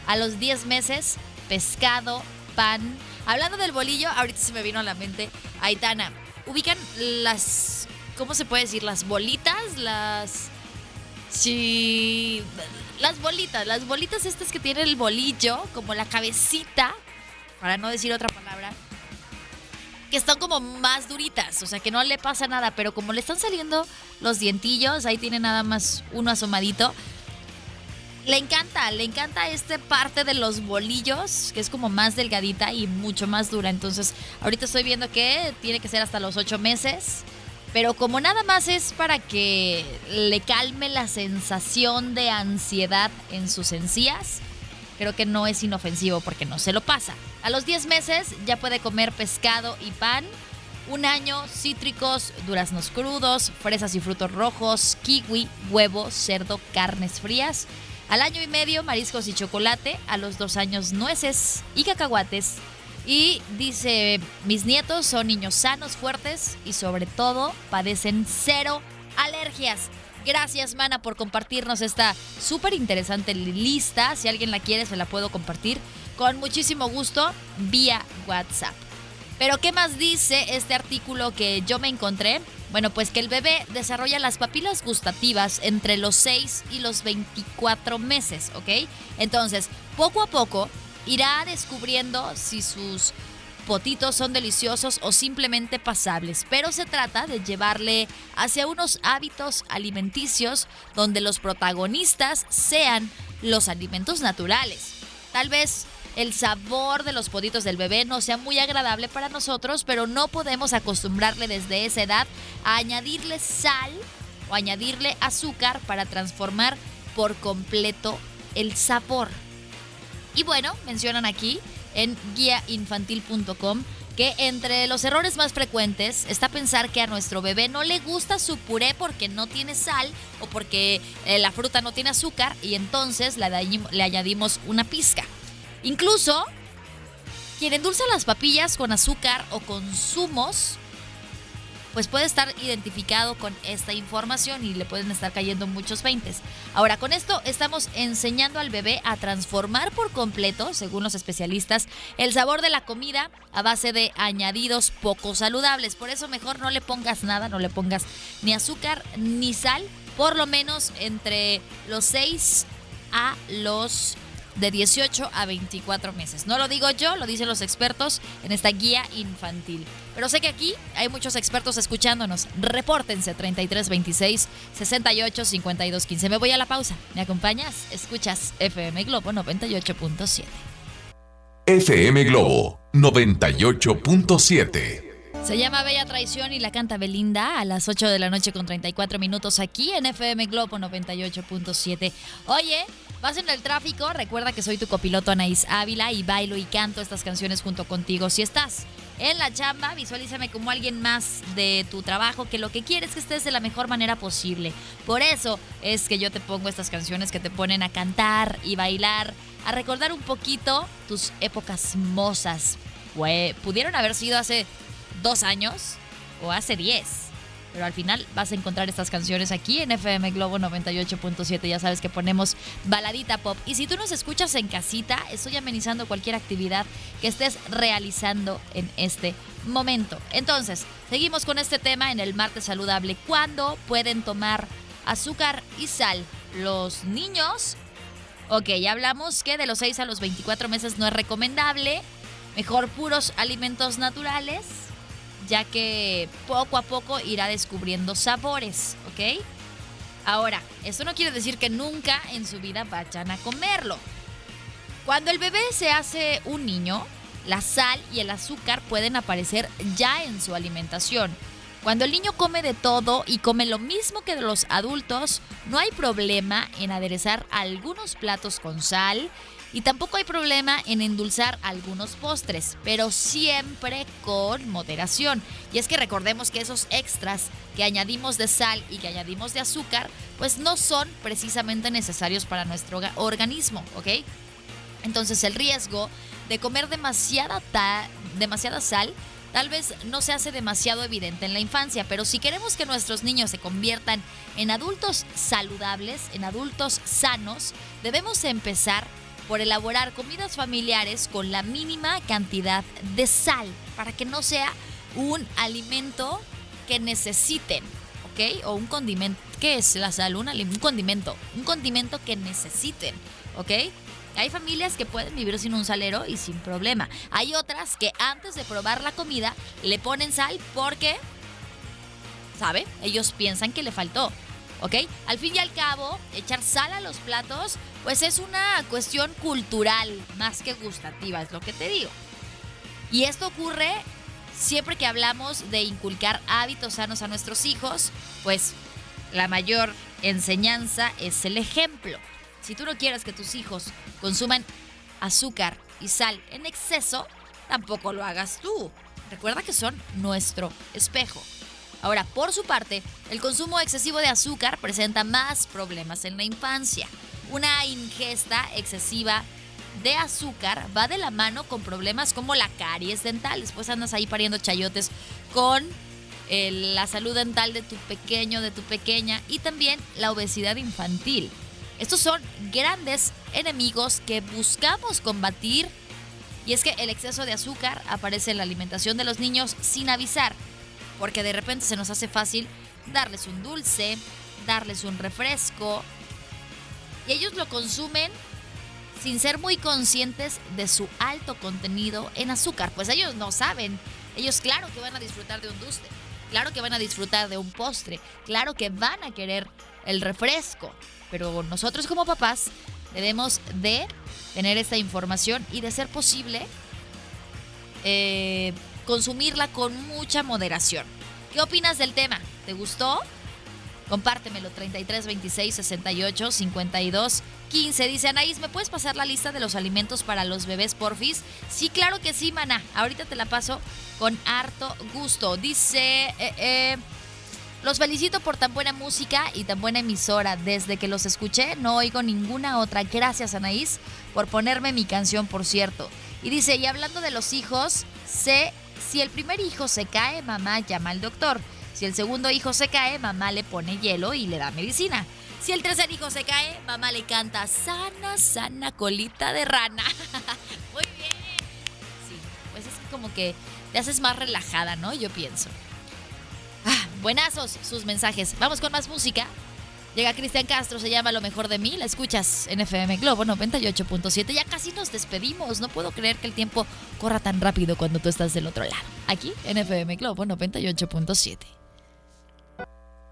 A los diez meses pescado, pan. Hablando del bolillo, ahorita se me vino a la mente, Aitana, ubican las, ¿cómo se puede decir? Las bolitas, las... Sí, las bolitas, las bolitas estas que tiene el bolillo, como la cabecita, para no decir otra palabra, que están como más duritas, o sea que no le pasa nada, pero como le están saliendo los dientillos, ahí tiene nada más uno asomadito. Le encanta, le encanta esta parte de los bolillos, que es como más delgadita y mucho más dura. Entonces, ahorita estoy viendo que tiene que ser hasta los ocho meses. Pero como nada más es para que le calme la sensación de ansiedad en sus encías, creo que no es inofensivo porque no se lo pasa. A los 10 meses ya puede comer pescado y pan. Un año, cítricos, duraznos crudos, fresas y frutos rojos, kiwi, huevo, cerdo, carnes frías. Al año y medio, mariscos y chocolate. A los dos años, nueces y cacahuates. Y dice, mis nietos son niños sanos, fuertes y sobre todo padecen cero alergias. Gracias, Mana, por compartirnos esta súper interesante lista. Si alguien la quiere, se la puedo compartir con muchísimo gusto vía WhatsApp. Pero, ¿qué más dice este artículo que yo me encontré? Bueno, pues que el bebé desarrolla las papilas gustativas entre los 6 y los 24 meses, ¿ok? Entonces, poco a poco irá descubriendo si sus potitos son deliciosos o simplemente pasables, pero se trata de llevarle hacia unos hábitos alimenticios donde los protagonistas sean los alimentos naturales. Tal vez el sabor de los potitos del bebé no sea muy agradable para nosotros, pero no podemos acostumbrarle desde esa edad a añadirle sal o añadirle azúcar para transformar por completo el sabor. Y bueno, mencionan aquí en guiainfantil.com que entre los errores más frecuentes está pensar que a nuestro bebé no le gusta su puré porque no tiene sal o porque eh, la fruta no tiene azúcar y entonces le, le añadimos una pizca. Incluso quien endulza las papillas con azúcar o con zumos pues puede estar identificado con esta información y le pueden estar cayendo muchos veintes. Ahora, con esto estamos enseñando al bebé a transformar por completo, según los especialistas, el sabor de la comida a base de añadidos poco saludables. Por eso mejor no le pongas nada, no le pongas ni azúcar ni sal, por lo menos entre los 6 a los de 18 a 24 meses. No lo digo yo, lo dicen los expertos en esta guía infantil. Pero sé que aquí hay muchos expertos escuchándonos. Repórtense 3326 68 52 15. Me voy a la pausa. ¿Me acompañas? Escuchas FM Globo 98.7. FM Globo 98.7. Se llama Bella Traición y la canta Belinda a las 8 de la noche con 34 minutos aquí en FM Globo 98.7. Oye, vas en el tráfico, recuerda que soy tu copiloto Anaís Ávila y bailo y canto estas canciones junto contigo. Si estás en la chamba, visualízame como alguien más de tu trabajo que lo que quieres es que estés de la mejor manera posible. Por eso es que yo te pongo estas canciones que te ponen a cantar y bailar, a recordar un poquito tus épocas mozas. pudieron haber sido hace dos años o hace diez. Pero al final vas a encontrar estas canciones aquí en FM Globo 98.7. Ya sabes que ponemos baladita pop. Y si tú nos escuchas en casita, estoy amenizando cualquier actividad que estés realizando en este momento. Entonces, seguimos con este tema en el martes saludable. ¿Cuándo pueden tomar azúcar y sal los niños? Ok, ya hablamos que de los 6 a los 24 meses no es recomendable. Mejor puros alimentos naturales ya que poco a poco irá descubriendo sabores, ¿ok? Ahora, esto no quiere decir que nunca en su vida vayan a comerlo. Cuando el bebé se hace un niño, la sal y el azúcar pueden aparecer ya en su alimentación. Cuando el niño come de todo y come lo mismo que los adultos, no hay problema en aderezar algunos platos con sal y tampoco hay problema en endulzar algunos postres, pero siempre con moderación. Y es que recordemos que esos extras que añadimos de sal y que añadimos de azúcar, pues no son precisamente necesarios para nuestro organismo, ¿ok? Entonces el riesgo de comer demasiada, demasiada sal tal vez no se hace demasiado evidente en la infancia, pero si queremos que nuestros niños se conviertan en adultos saludables, en adultos sanos, debemos empezar por elaborar comidas familiares con la mínima cantidad de sal, para que no sea un alimento que necesiten, ¿ok? O un condimento. ¿Qué es la sal? Un, un condimento. Un condimento que necesiten, ¿ok? Hay familias que pueden vivir sin un salero y sin problema. Hay otras que antes de probar la comida le ponen sal porque, ¿sabe? Ellos piensan que le faltó. ¿Ok? Al fin y al cabo, echar sal a los platos, pues es una cuestión cultural más que gustativa, es lo que te digo. Y esto ocurre siempre que hablamos de inculcar hábitos sanos a nuestros hijos, pues la mayor enseñanza es el ejemplo. Si tú no quieres que tus hijos consuman azúcar y sal en exceso, tampoco lo hagas tú. Recuerda que son nuestro espejo. Ahora, por su parte, el consumo excesivo de azúcar presenta más problemas en la infancia. Una ingesta excesiva de azúcar va de la mano con problemas como la caries dental. Después andas ahí pariendo chayotes con eh, la salud dental de tu pequeño, de tu pequeña y también la obesidad infantil. Estos son grandes enemigos que buscamos combatir y es que el exceso de azúcar aparece en la alimentación de los niños sin avisar, porque de repente se nos hace fácil darles un dulce, darles un refresco, y ellos lo consumen sin ser muy conscientes de su alto contenido en azúcar, pues ellos no saben, ellos claro que van a disfrutar de un dulce, claro que van a disfrutar de un postre, claro que van a querer el refresco, pero nosotros como papás debemos de tener esta información y de ser posible eh, consumirla con mucha moderación. ¿Qué opinas del tema? ¿Te gustó? Compártemelo 33 26 68 52 15. Dice Anaís, ¿me puedes pasar la lista de los alimentos para los bebés porfis? Sí, claro que sí, mana. Ahorita te la paso con harto gusto. Dice, eh, eh, los felicito por tan buena música y tan buena emisora. Desde que los escuché no oigo ninguna otra. Gracias Anaís por ponerme mi canción, por cierto. Y dice, y hablando de los hijos, sé si el primer hijo se cae, mamá llama al doctor. Si el segundo hijo se cae, mamá le pone hielo y le da medicina. Si el tercer hijo se cae, mamá le canta sana, sana colita de rana. *laughs* Muy bien. Sí, pues es como que te haces más relajada, ¿no? Yo pienso. Ah, buenazos sus mensajes. Vamos con más música. Llega Cristian Castro, se llama Lo mejor de mí. La escuchas en FM Globo 98.7. Ya casi nos despedimos. No puedo creer que el tiempo corra tan rápido cuando tú estás del otro lado. Aquí en FM Globo 98.7.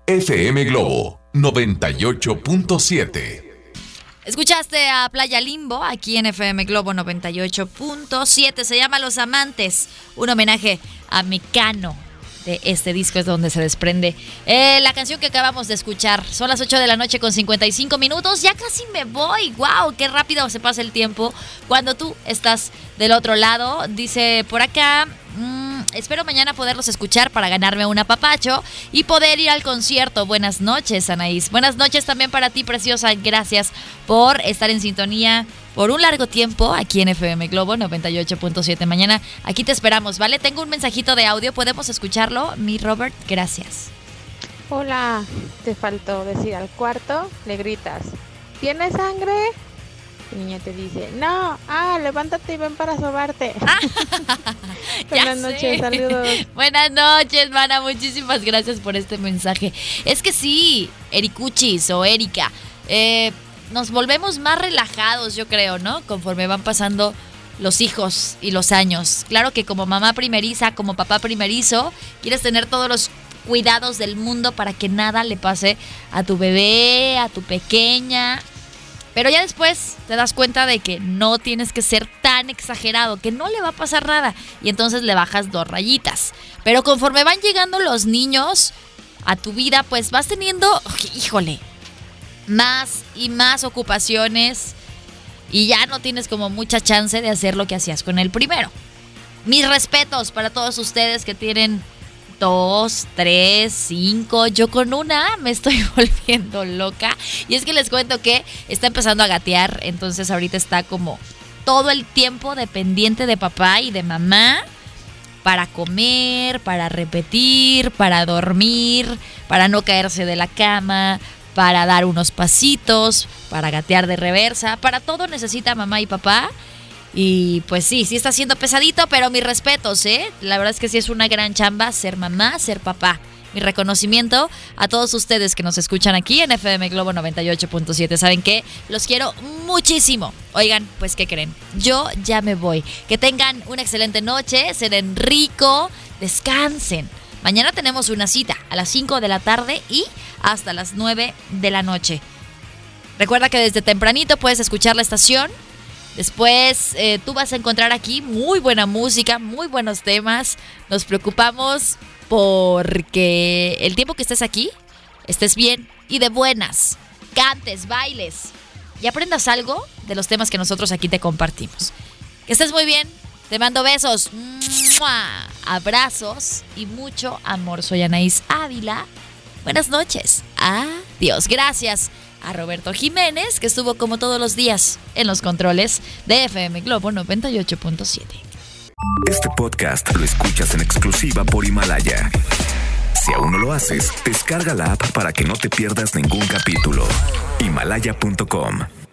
FM Globo 98.7. Escuchaste a Playa Limbo aquí en FM Globo 98.7. Se llama Los Amantes. Un homenaje a Mecano de este disco es donde se desprende eh, la canción que acabamos de escuchar. Son las 8 de la noche con 55 minutos. Ya casi me voy. ¡Wow! ¡Qué rápido se pasa el tiempo cuando tú estás del otro lado! Dice por acá. Espero mañana poderlos escuchar para ganarme un apapacho y poder ir al concierto. Buenas noches, Anaís. Buenas noches también para ti, preciosa. Gracias por estar en sintonía por un largo tiempo aquí en FM Globo 98.7. Mañana aquí te esperamos, ¿vale? Tengo un mensajito de audio, ¿podemos escucharlo? Mi Robert, gracias. Hola, te faltó decir al cuarto, le gritas, ¿tienes sangre? El niña te dice, no, ah, levántate y ven para sobarte. *laughs* Buenas noches, saludos. *laughs* Buenas noches, mana, muchísimas gracias por este mensaje. Es que sí, Ericuchis o Erika, eh, nos volvemos más relajados, yo creo, ¿no? Conforme van pasando los hijos y los años. Claro que como mamá primeriza, como papá primerizo, quieres tener todos los cuidados del mundo para que nada le pase a tu bebé, a tu pequeña. Pero ya después te das cuenta de que no tienes que ser tan exagerado, que no le va a pasar nada. Y entonces le bajas dos rayitas. Pero conforme van llegando los niños a tu vida, pues vas teniendo, híjole, más y más ocupaciones. Y ya no tienes como mucha chance de hacer lo que hacías con el primero. Mis respetos para todos ustedes que tienen dos, tres, cinco. Yo con una me estoy *laughs* volviendo loca. Y es que les cuento que está empezando a gatear. Entonces ahorita está como todo el tiempo dependiente de papá y de mamá. Para comer, para repetir, para dormir, para no caerse de la cama, para dar unos pasitos, para gatear de reversa. Para todo necesita mamá y papá. Y pues sí, sí está siendo pesadito, pero mis respetos, ¿eh? La verdad es que sí es una gran chamba ser mamá, ser papá. Mi reconocimiento a todos ustedes que nos escuchan aquí en FM Globo 98.7. ¿Saben qué? Los quiero muchísimo. Oigan, pues ¿qué creen? Yo ya me voy. Que tengan una excelente noche, den rico, descansen. Mañana tenemos una cita a las 5 de la tarde y hasta las 9 de la noche. Recuerda que desde tempranito puedes escuchar la estación Después eh, tú vas a encontrar aquí muy buena música, muy buenos temas. Nos preocupamos porque el tiempo que estés aquí, estés bien y de buenas. Cantes, bailes y aprendas algo de los temas que nosotros aquí te compartimos. Que estés muy bien. Te mando besos, abrazos y mucho amor. Soy Anaís Ávila. Buenas noches. Adiós. Gracias a Roberto Jiménez, que estuvo como todos los días en los controles de FM Globo 98.7. Este podcast lo escuchas en exclusiva por Himalaya. Si aún no lo haces, descarga la app para que no te pierdas ningún capítulo. Himalaya.com